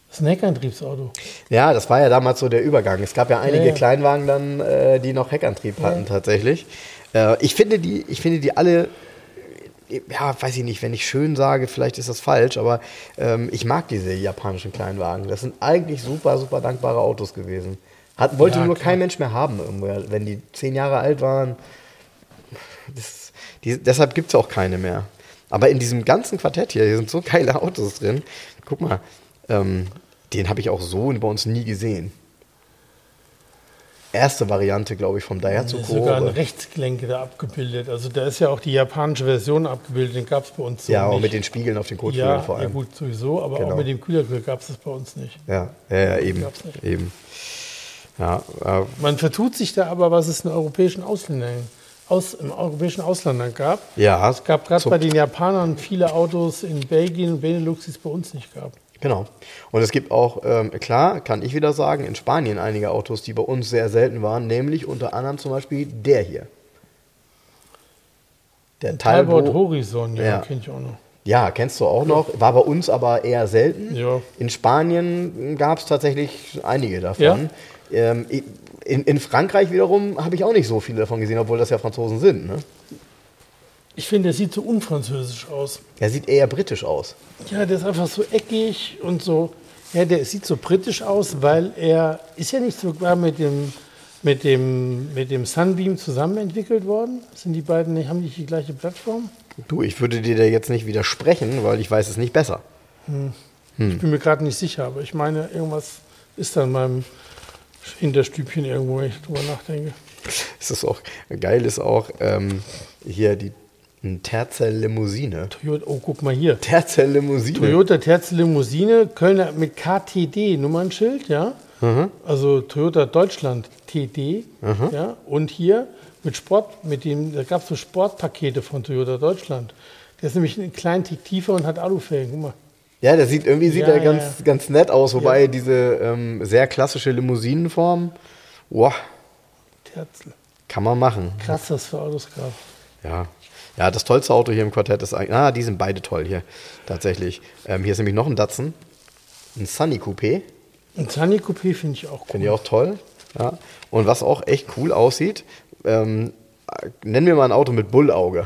Das ist ein Heckantriebsauto. Ja, das war ja damals so der Übergang. Es gab ja einige Ja, ja. Kleinwagen dann, äh, die noch Heckantrieb hatten tatsächlich. Äh, ich, finde die, ich finde die alle, ja, weiß ich nicht, wenn ich schön sage, vielleicht ist das falsch, aber ähm, ich mag diese japanischen Kleinwagen. Das sind eigentlich super, super dankbare Autos gewesen. Hat, wollte Ja, nur klar. kein Mensch mehr haben, irgendwo, wenn die zehn Jahre alt waren. Das, die, deshalb gibt es auch keine mehr. Aber in diesem ganzen Quartett hier, hier sind so geile Autos drin. Guck mal, ähm, den habe ich auch so bei uns nie gesehen. Erste Variante, glaube ich, vom Daihatsu Da ist sogar ein. Rechtsgelenke da abgebildet. Also da ist ja auch die japanische Version abgebildet, den gab es bei uns so Ja, nicht. auch mit den Spiegeln auf den Kotflügeln ja, vor ja allem. gut, sowieso, aber Genau. auch mit dem Kühlergrill gab es das bei uns nicht. Ja, ja, ja, eben. Eben. Ja, äh, Man vertut sich da aber, was es in europäischen Ausländern, aus, im europäischen Ausländern gab. ja, Es gab gerade bei den Japanern viele Autos in Belgien und Benelux, die es bei uns nicht gab. Genau. Und es gibt auch, ähm, klar, kann ich wieder sagen, in Spanien einige Autos, die bei uns sehr selten waren, nämlich unter anderem zum Beispiel der hier. Der Talbot Talbot. Horizon, ja, Ja. kenne ich auch noch. Ja, kennst du auch noch. War bei uns aber eher selten. Ja. In Spanien gab es tatsächlich einige davon. Ähm, in, in Frankreich wiederum habe ich auch nicht so viele davon gesehen, obwohl das ja Franzosen sind. Ne? Ich finde, der sieht so unfranzösisch aus. Er sieht eher britisch aus. Ja, der ist einfach so eckig und so. Ja, der sieht so britisch aus, weil er ist ja nicht sogar mit dem, mit dem, mit dem Sunbeam zusammen entwickelt worden. Sind die beiden nicht, haben die die gleiche Plattform? Du, ich würde dir da jetzt nicht widersprechen, weil ich weiß es nicht besser. Hm. Ich bin mir gerade nicht sicher, aber ich meine, irgendwas ist da in meinem Hinterstübchen irgendwo, wenn ich drüber nachdenke. [LAUGHS] Es ist auch geil, ist auch ähm, hier die ein Terzel Limousine. Toyota, oh, guck mal hier. Terzel Limousine. Toyota Terz Limousine, Kölner mit KTD Nummernschild, ja. Also Toyota Deutschland TD, ja. Und hier mit Sport, mit dem, da gab es so Sportpakete von Toyota Deutschland. Der ist nämlich einen kleinen Tick tiefer und hat Alufelgen. Guck mal. Ja, der sieht irgendwie sieht Ja, er ganz, ja. ganz nett aus, wobei Ja. diese ähm, sehr klassische Limousinenform, wow, Terzel. kann man machen. Krass, was für Autos gab. Ja. Ja, das tollste Auto hier im Quartett ist eigentlich. Ah, die sind beide toll hier. Tatsächlich. Ähm, hier ist nämlich noch ein Datsun. Ein Sunny Coupé. Ein Sunny Coupé finde ich auch cool. Finde ich auch toll. Ja. Und was auch echt cool aussieht, ähm, äh, nennen wir mal ein Auto mit Bullauge.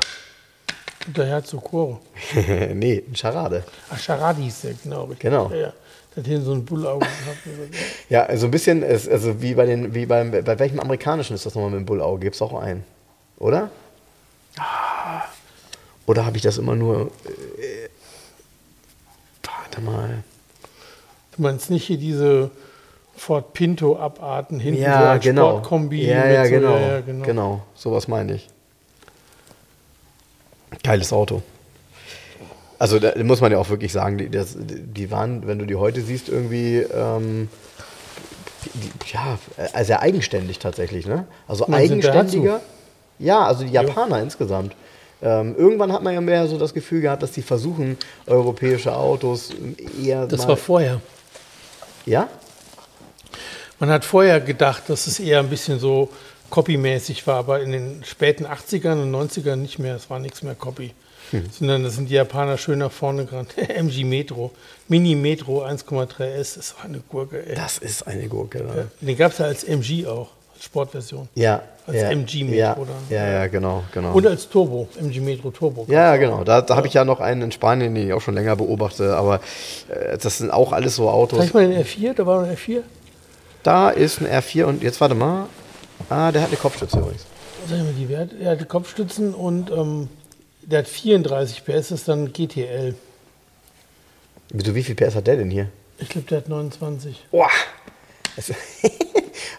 Günter Herzog Koro. [LAUGHS] nee, ein Charade. Ach, Charade hieß der, genau. richtig. Genau. Ja, ja. Der hat hier so ein Bullauge gehabt. [LAUGHS] Ja, also ein bisschen, also wie bei den, wie beim, bei welchem amerikanischen ist das nochmal mit dem Bullauge? Gibt es auch einen, oder? Oder habe ich das immer nur, äh, warte mal. Du meinst nicht hier diese Ford Pinto-Abarten hinten so Ja, als genau. Sportkombi? Ja, ja, so, genau. Ja, genau. genau. sowas meine ich. Geiles Auto. Also da muss man ja auch wirklich sagen, die, das, die waren, wenn du die heute siehst, irgendwie ähm, die, ja, äh, sehr eigenständig tatsächlich, ne? Also Man eigenständiger. Ja, also die Japaner insgesamt. Ähm, irgendwann hat man ja mehr so das Gefühl gehabt, dass die versuchen, europäische Autos eher Das war vorher. ja? Man hat vorher gedacht, dass es eher ein bisschen so copymäßig war, aber in den späten 80ern und 90ern nicht mehr. Es war nichts mehr Copy. Hm. Sondern das sind die Japaner schön nach vorne gerannt. [LAUGHS] MG Metro, Mini Metro 1,3S, das war eine Gurke. Ey. Das ist eine Gurke. Ne? Den gab es ja als MG auch, Sportversion. Ja. Als ja, MG Metro ja, dann. Ja, ja, genau, genau. Und als Turbo, MG Metro Turbo. Ja, genau. Da, da habe ich ja noch einen in Spanien, den ich auch schon länger beobachte. Aber äh, das sind auch alles so Autos. Zeig mal den R4, da war ein R4. Da ist ein R4 und jetzt warte mal. Ah, der hat eine Kopfstütze übrigens. Sag mal die Werte. Er hat Kopfstützen und ähm, der hat 34 PS, das ist dann GTL. Wieso, wie viel PS hat der denn hier? Ich glaube, der hat 29. Boah. [LAUGHS] Das-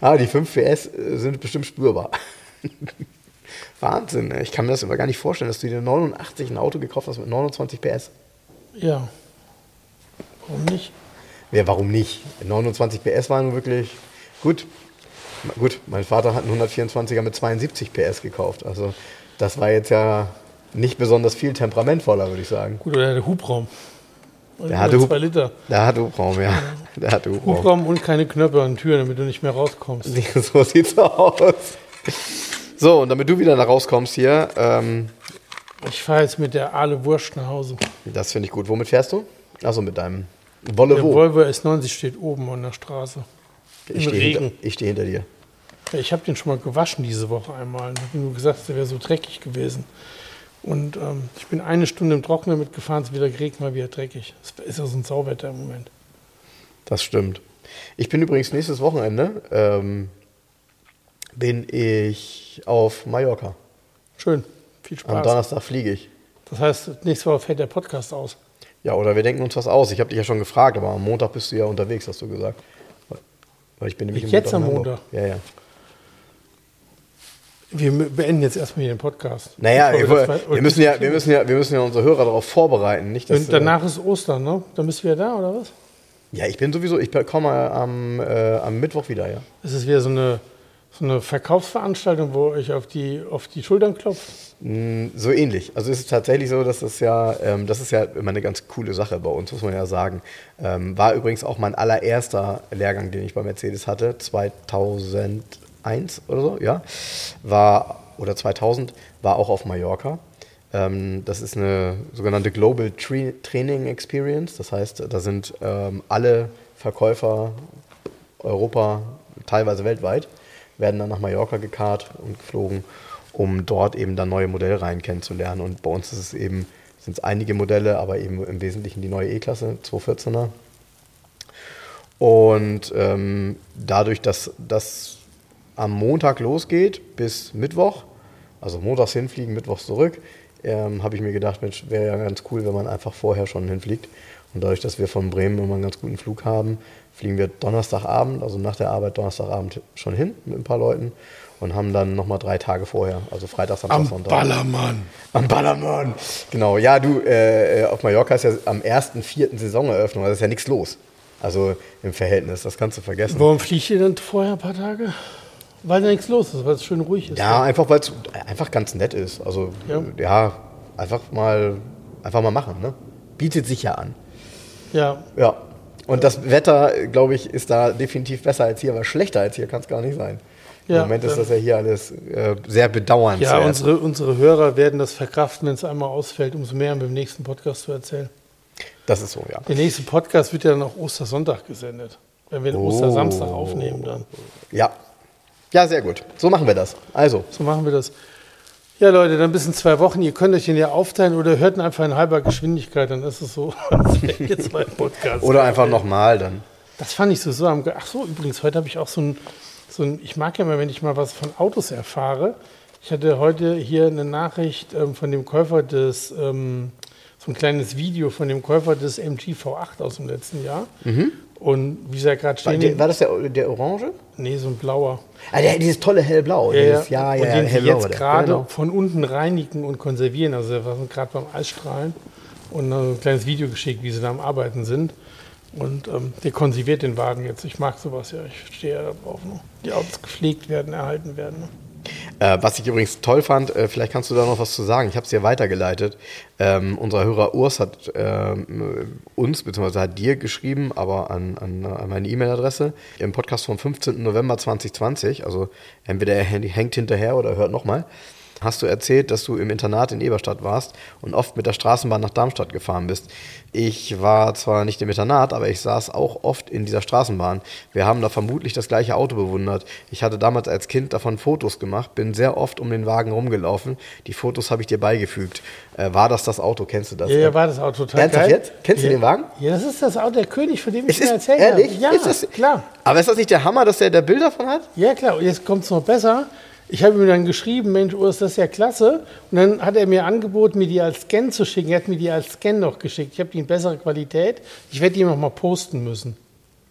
ah, die 5 PS sind bestimmt spürbar. [LAUGHS] Wahnsinn, ne? ich kann mir das aber gar nicht vorstellen, dass du dir 89 ein Auto gekauft hast mit 29 PS. Ja. Warum nicht? Ja, warum nicht? 29 PS waren wirklich gut. Gut, mein Vater hat einen 124er mit 72 PS gekauft. Also das war jetzt ja nicht besonders viel temperamentvoller, würde ich sagen. Gut, oder der Hubraum. Der Hub- zwei Liter. Der hat Hubraum, ja. Der hat Hubraum. Hubraum und keine Knöpfe an Türen, damit du nicht mehr rauskommst. [LAUGHS] So sieht's aus. So, und damit du wieder da rauskommst hier, ähm, Ich fahre jetzt mit der Aale Wurst nach Hause. das finde ich gut. Womit fährst du? Achso, mit deinem Der Volvo. Volvo S90 steht oben an der Straße. Ich stehe hinter, ich steh hinter dir. Ich habe den schon mal gewaschen diese Woche einmal. Ich habe nur gesagt, der wäre so dreckig gewesen. Und ähm, ich bin eine Stunde im Trockenen mitgefahren, es ist wieder geregnet, mal wieder dreckig. Es ist ja so ein Sauwetter im Moment. Das stimmt. Ich bin übrigens nächstes Wochenende, ähm, bin ich auf Mallorca. Schön, viel Am Spaß. Donnerstag fliege ich. Das heißt, nächste Woche fällt der Podcast aus. Ja, oder wir denken uns was aus. Ich habe dich ja schon gefragt, aber am Montag bist du ja unterwegs, hast du gesagt. Weil ich bin nämlich Wie, jetzt am Hamburg. Ja, ja. Wir beenden jetzt erstmal hier den Podcast. Naja, wir, das- wir, müssen ja, wir, müssen ja, wir müssen ja unsere Hörer darauf vorbereiten. Nicht, dass, Und danach ist Ostern, ne? Dann bist du wieder da, oder was? äh, ja, ich bin sowieso, ich komme am, äh, am Mittwoch wieder, ja. Ist es wieder so eine, so eine Verkaufsveranstaltung, wo euch auf die, auf die Schultern klopft? Mm, So ähnlich. Also es ist tatsächlich so, dass das ja, ähm, das ist ja immer eine ganz coole Sache bei uns, muss man ja sagen. Ähm, war übrigens auch mein allererster Lehrgang, den ich bei Mercedes hatte, 2001 oder so, ja. War, oder 2000, war auch auf Mallorca. Ähm, das ist eine sogenannte Global Tra Training Experience. Das heißt, da sind ähm, alle Verkäufer Europa, teilweise weltweit, werden dann nach Mallorca gekarrt und geflogen, um dort eben dann neue Modellreihen kennenzulernen. Und bei uns ist es eben, sind es einige Modelle, aber eben im Wesentlichen die neue E-Klasse 214er. Und ähm, dadurch, dass das am Montag losgeht bis Mittwoch, also montags hinfliegen, mittwochs zurück, ähm, habe ich mir gedacht, Mensch, wäre ja ganz cool, wenn man einfach vorher schon hinfliegt. Und dadurch, dass wir von Bremen immer einen ganz guten Flug haben, fliegen wir Donnerstagabend, also nach der Arbeit Donnerstagabend schon hin mit ein paar Leuten und haben dann nochmal drei Tage vorher, also Freitag, Samstag, Am Sonntag. Ballermann. Am Ballermann. Genau, ja, du, äh, auf Mallorca ist ja am ersten, vierten Saisoneröffnung, also ist ja nichts los. Also im Verhältnis, das kannst du vergessen. Warum fliegt ihr denn vorher ein paar Tage? Weil da nichts los ist, weil es schön ruhig ist. Ja, einfach weil es einfach ganz nett ist. Also Ja. ja. einfach mal einfach mal machen, ne? Bietet sich ja an. ja. Ja. Und das Wetter, glaube ich, ist da definitiv besser als hier, aber schlechter als hier kann es gar nicht sein. Im Ja, Moment ist das ja hier alles äh, sehr bedauernswert. Ja, unsere, unsere Hörer werden das verkraften, wenn es einmal ausfällt, umso mehr beim nächsten Podcast zu erzählen. das ist so, ja. Der nächste Podcast wird ja dann auch Ostersonntag gesendet. Wenn wir den Oh. Ostersamstag aufnehmen, dann. Ja. Ja, sehr gut. So machen wir das. Also, So machen wir das. Ja, Leute, dann bis in zwei Wochen. Ihr könnt euch den ja aufteilen oder hört ihn einfach in halber Geschwindigkeit, dann ist es so. [LAUGHS] jetzt zwei Podcasts. Oder einfach nochmal dann. Das fand ich so so am. Ach so, übrigens, heute habe ich auch so ein, so ein. Ich mag ja mal, wenn ich mal was von Autos erfahre. Ich hatte heute hier eine Nachricht ähm, von dem Käufer des. Ähm, so ein kleines Video von dem Käufer des MG V8 aus dem letzten Jahr. Mhm. Und wie sie ja gerade stehen. War, war das der, der Orange? Nee, so ein blauer. Ah, der, dieses tolle hellblau. Ja, dieses, ja, ja. Und den sie jetzt gerade genau. von unten reinigen und konservieren. Also wir sind gerade beim Eisstrahlen und ein kleines Video geschickt, wie sie da am Arbeiten sind. Und ähm, der konserviert den Wagen jetzt. Ich mag sowas ja. Ich stehe ja darauf, ne? die Autos gepflegt werden, erhalten werden. Ne? Äh, was ich übrigens toll fand, äh, vielleicht kannst du da noch was zu sagen. Ich habe es dir weitergeleitet. Ähm, unser Hörer Urs hat ähm, uns bzw. hat dir geschrieben, aber an, an, an meine E-Mail-Adresse im Podcast vom 15. November 2020. Also entweder er hängt hinterher oder hört nochmal hast du erzählt, dass du im Internat in Eberstadt warst und oft mit der Straßenbahn nach Darmstadt gefahren bist. Ich war zwar nicht im Internat, aber ich saß auch oft in dieser Straßenbahn. Wir haben da vermutlich das gleiche Auto bewundert. Ich hatte damals als Kind davon Fotos gemacht, bin sehr oft um den Wagen rumgelaufen. Die Fotos habe ich dir beigefügt. Äh, war das das Auto? Kennst du das? Ja, ja war das Auto total Ernsthaft geil. jetzt? Kennst ja. du den Wagen? Ja, das ist das Auto der König, von dem ich es dir erzählt habe. Ehrlich? Ja, ist das, klar. Aber ist das nicht der Hammer, dass der da Bilder von hat? Ja, klar. Und jetzt kommt es noch besser. Ich habe ihm dann geschrieben, Mensch, Urs, das ist ja klasse. Und dann hat er mir angeboten, mir die als Scan zu schicken. Er hat mir die als Scan noch geschickt. Ich habe die in bessere Qualität. Ich werde die noch mal posten müssen.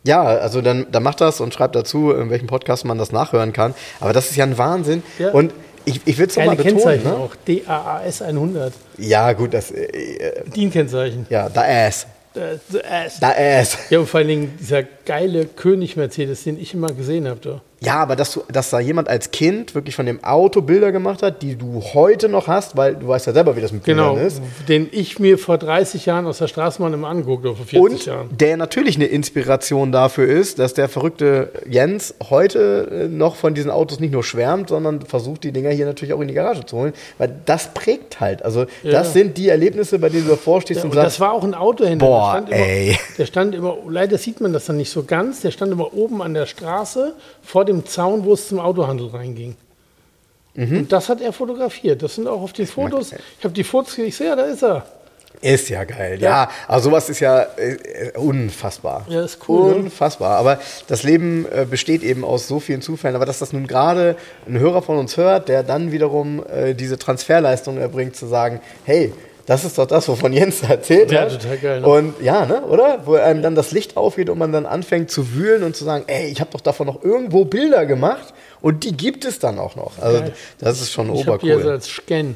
Ja, also dann, dann macht das und schreibt dazu, in welchem Podcast man das nachhören kann. Aber das ist ja ein Wahnsinn. Ja. Und ich, ich will es nochmal betonen. Kennzeichen ne? auch. DAAS 100. Ja, gut, das. Äh, äh DIN-Kennzeichen. Ja, da Ass. The Ass. Da Ass. Ja, und vor allen Dingen dieser geile König-Mercedes, den ich immer gesehen habe. Ja, aber dass, du, dass da jemand als Kind wirklich von dem Auto Bilder gemacht hat, die du heute noch hast, weil du weißt ja selber, wie das mit genau, Bildern ist. den ich mir vor 30 Jahren aus der Straßenbahn immer angeguckt habe, vor 40 Und Jahren. der natürlich eine Inspiration dafür ist, dass der verrückte Jens heute äh, noch von diesen Autos nicht nur schwärmt, sondern versucht, die Dinger hier natürlich auch in die Garage zu holen, weil das prägt halt. Also ja. das sind die Erlebnisse, bei denen du davor stehst ja, und, und sagst, das war auch ein Autohändler. Boah, der stand, immer, der stand immer, leider sieht man das dann nicht so ganz, der stand immer oben an der Straße vor dem Zaun, wo es zum Autohandel reinging. Mhm. Und das hat er fotografiert. Das sind auch auf den Fotos. Ich habe die Fotos, ich sehe, ja, da ist er. Ist ja geil, ja. ja. Aber sowas ist ja äh, unfassbar. Ja, ist cool. Ne? Unfassbar. Ne? Aber das Leben äh, besteht eben aus so vielen Zufällen. Aber dass das nun gerade ein Hörer von uns hört, der dann wiederum äh, diese Transferleistung erbringt, zu sagen, hey, das ist doch das, wovon Jens erzählt ja, hat. Ja, total geil. Ne? Und ja, ne, oder? Wo einem dann das Licht aufgeht und man dann anfängt zu wühlen und zu sagen, ey, ich habe doch davon noch irgendwo Bilder gemacht und die gibt es dann auch noch. Also geil. das ist schon ich obercool. Ich habe die als Scan.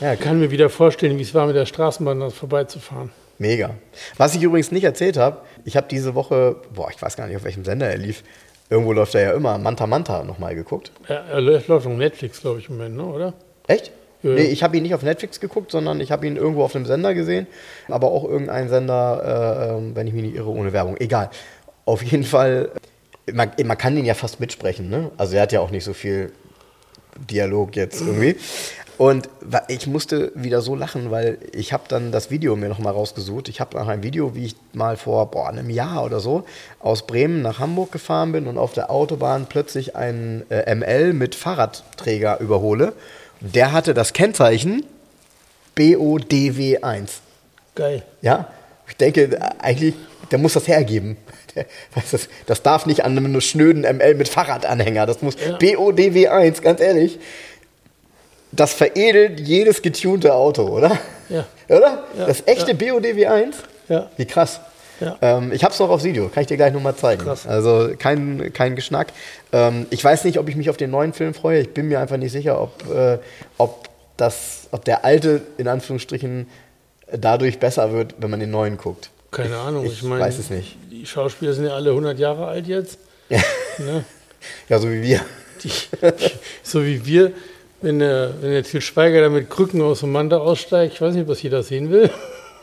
Ja, kann mir wieder vorstellen, wie es war, mit der Straßenbahn vorbeizufahren. Mega. Was ich übrigens nicht erzählt habe, ich habe diese Woche, boah, ich weiß gar nicht, auf welchem Sender er lief, irgendwo läuft er ja immer, Manta Manta nochmal geguckt. Ja, er läuft auf Netflix, glaube ich, im Moment, ne, oder? Echt? Nee, ich habe ihn nicht auf Netflix geguckt, sondern ich habe ihn irgendwo auf einem Sender gesehen. Aber auch irgendein Sender, äh, ähm, wenn ich mich nicht irre, ohne Werbung. Egal. Auf jeden Fall, man, man kann ihn ja fast mitsprechen. Ne? Also er hat ja auch nicht so viel Dialog jetzt irgendwie. Und ich musste wieder so lachen, weil ich habe dann das Video mir nochmal rausgesucht. Ich habe nach einem Video, wie ich mal vor boah, einem Jahr oder so aus Bremen nach Hamburg gefahren bin und auf der Autobahn plötzlich einen äh, ML mit Fahrradträger überhole der hatte das Kennzeichen BODW1. Geil. Ja, ich denke, eigentlich, der muss das hergeben. [LAUGHS] Der, das, das, darf nicht an einem schnöden ML mit Fahrradanhänger. Das muss ja. BODW1, ganz ehrlich. Das veredelt jedes getunte Auto, oder? Ja. Oder? Ja. Das echte ja. BODW1? Ja. Wie krass. Ja. Ähm, ich habe es noch auf Video, kann ich dir gleich nochmal zeigen. Krass. Also kein, kein Geschnack. Ähm, ich weiß nicht, ob ich mich auf den neuen Film freue. Ich bin mir einfach nicht sicher, ob, äh, ob, das, ob der alte, in Anführungsstrichen, dadurch besser wird, wenn man den neuen guckt. Keine Ahnung, ich, ich mein, weiß es nicht. Die Schauspieler sind ja alle 100 Jahre alt jetzt. Ja, ne? [LAUGHS] ja so wie wir. Die, so wie wir. Wenn der, wenn der Til Schweiger da mit Krücken aus dem Manta aussteigt, ich weiß nicht, was jeder sehen will.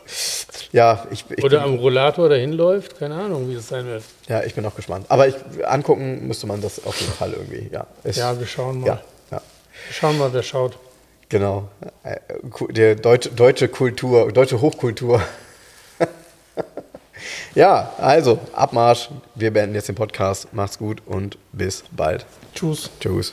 [LAUGHS] Ja, ich, ich Oder am Rollator dahin läuft, keine Ahnung, wie das sein wird. Ja, ich bin auch gespannt. Aber ich, angucken müsste man das auf jeden Fall irgendwie. Ja, ist, ja wir schauen mal. Ja, ja. Wir schauen mal, wer schaut. Genau. Äh, die deutsche, deutsche Kultur, deutsche Hochkultur. [LAUGHS] ja, also, Abmarsch. Wir beenden jetzt den Podcast. Macht's gut und bis bald. Tschüss. Tschüss.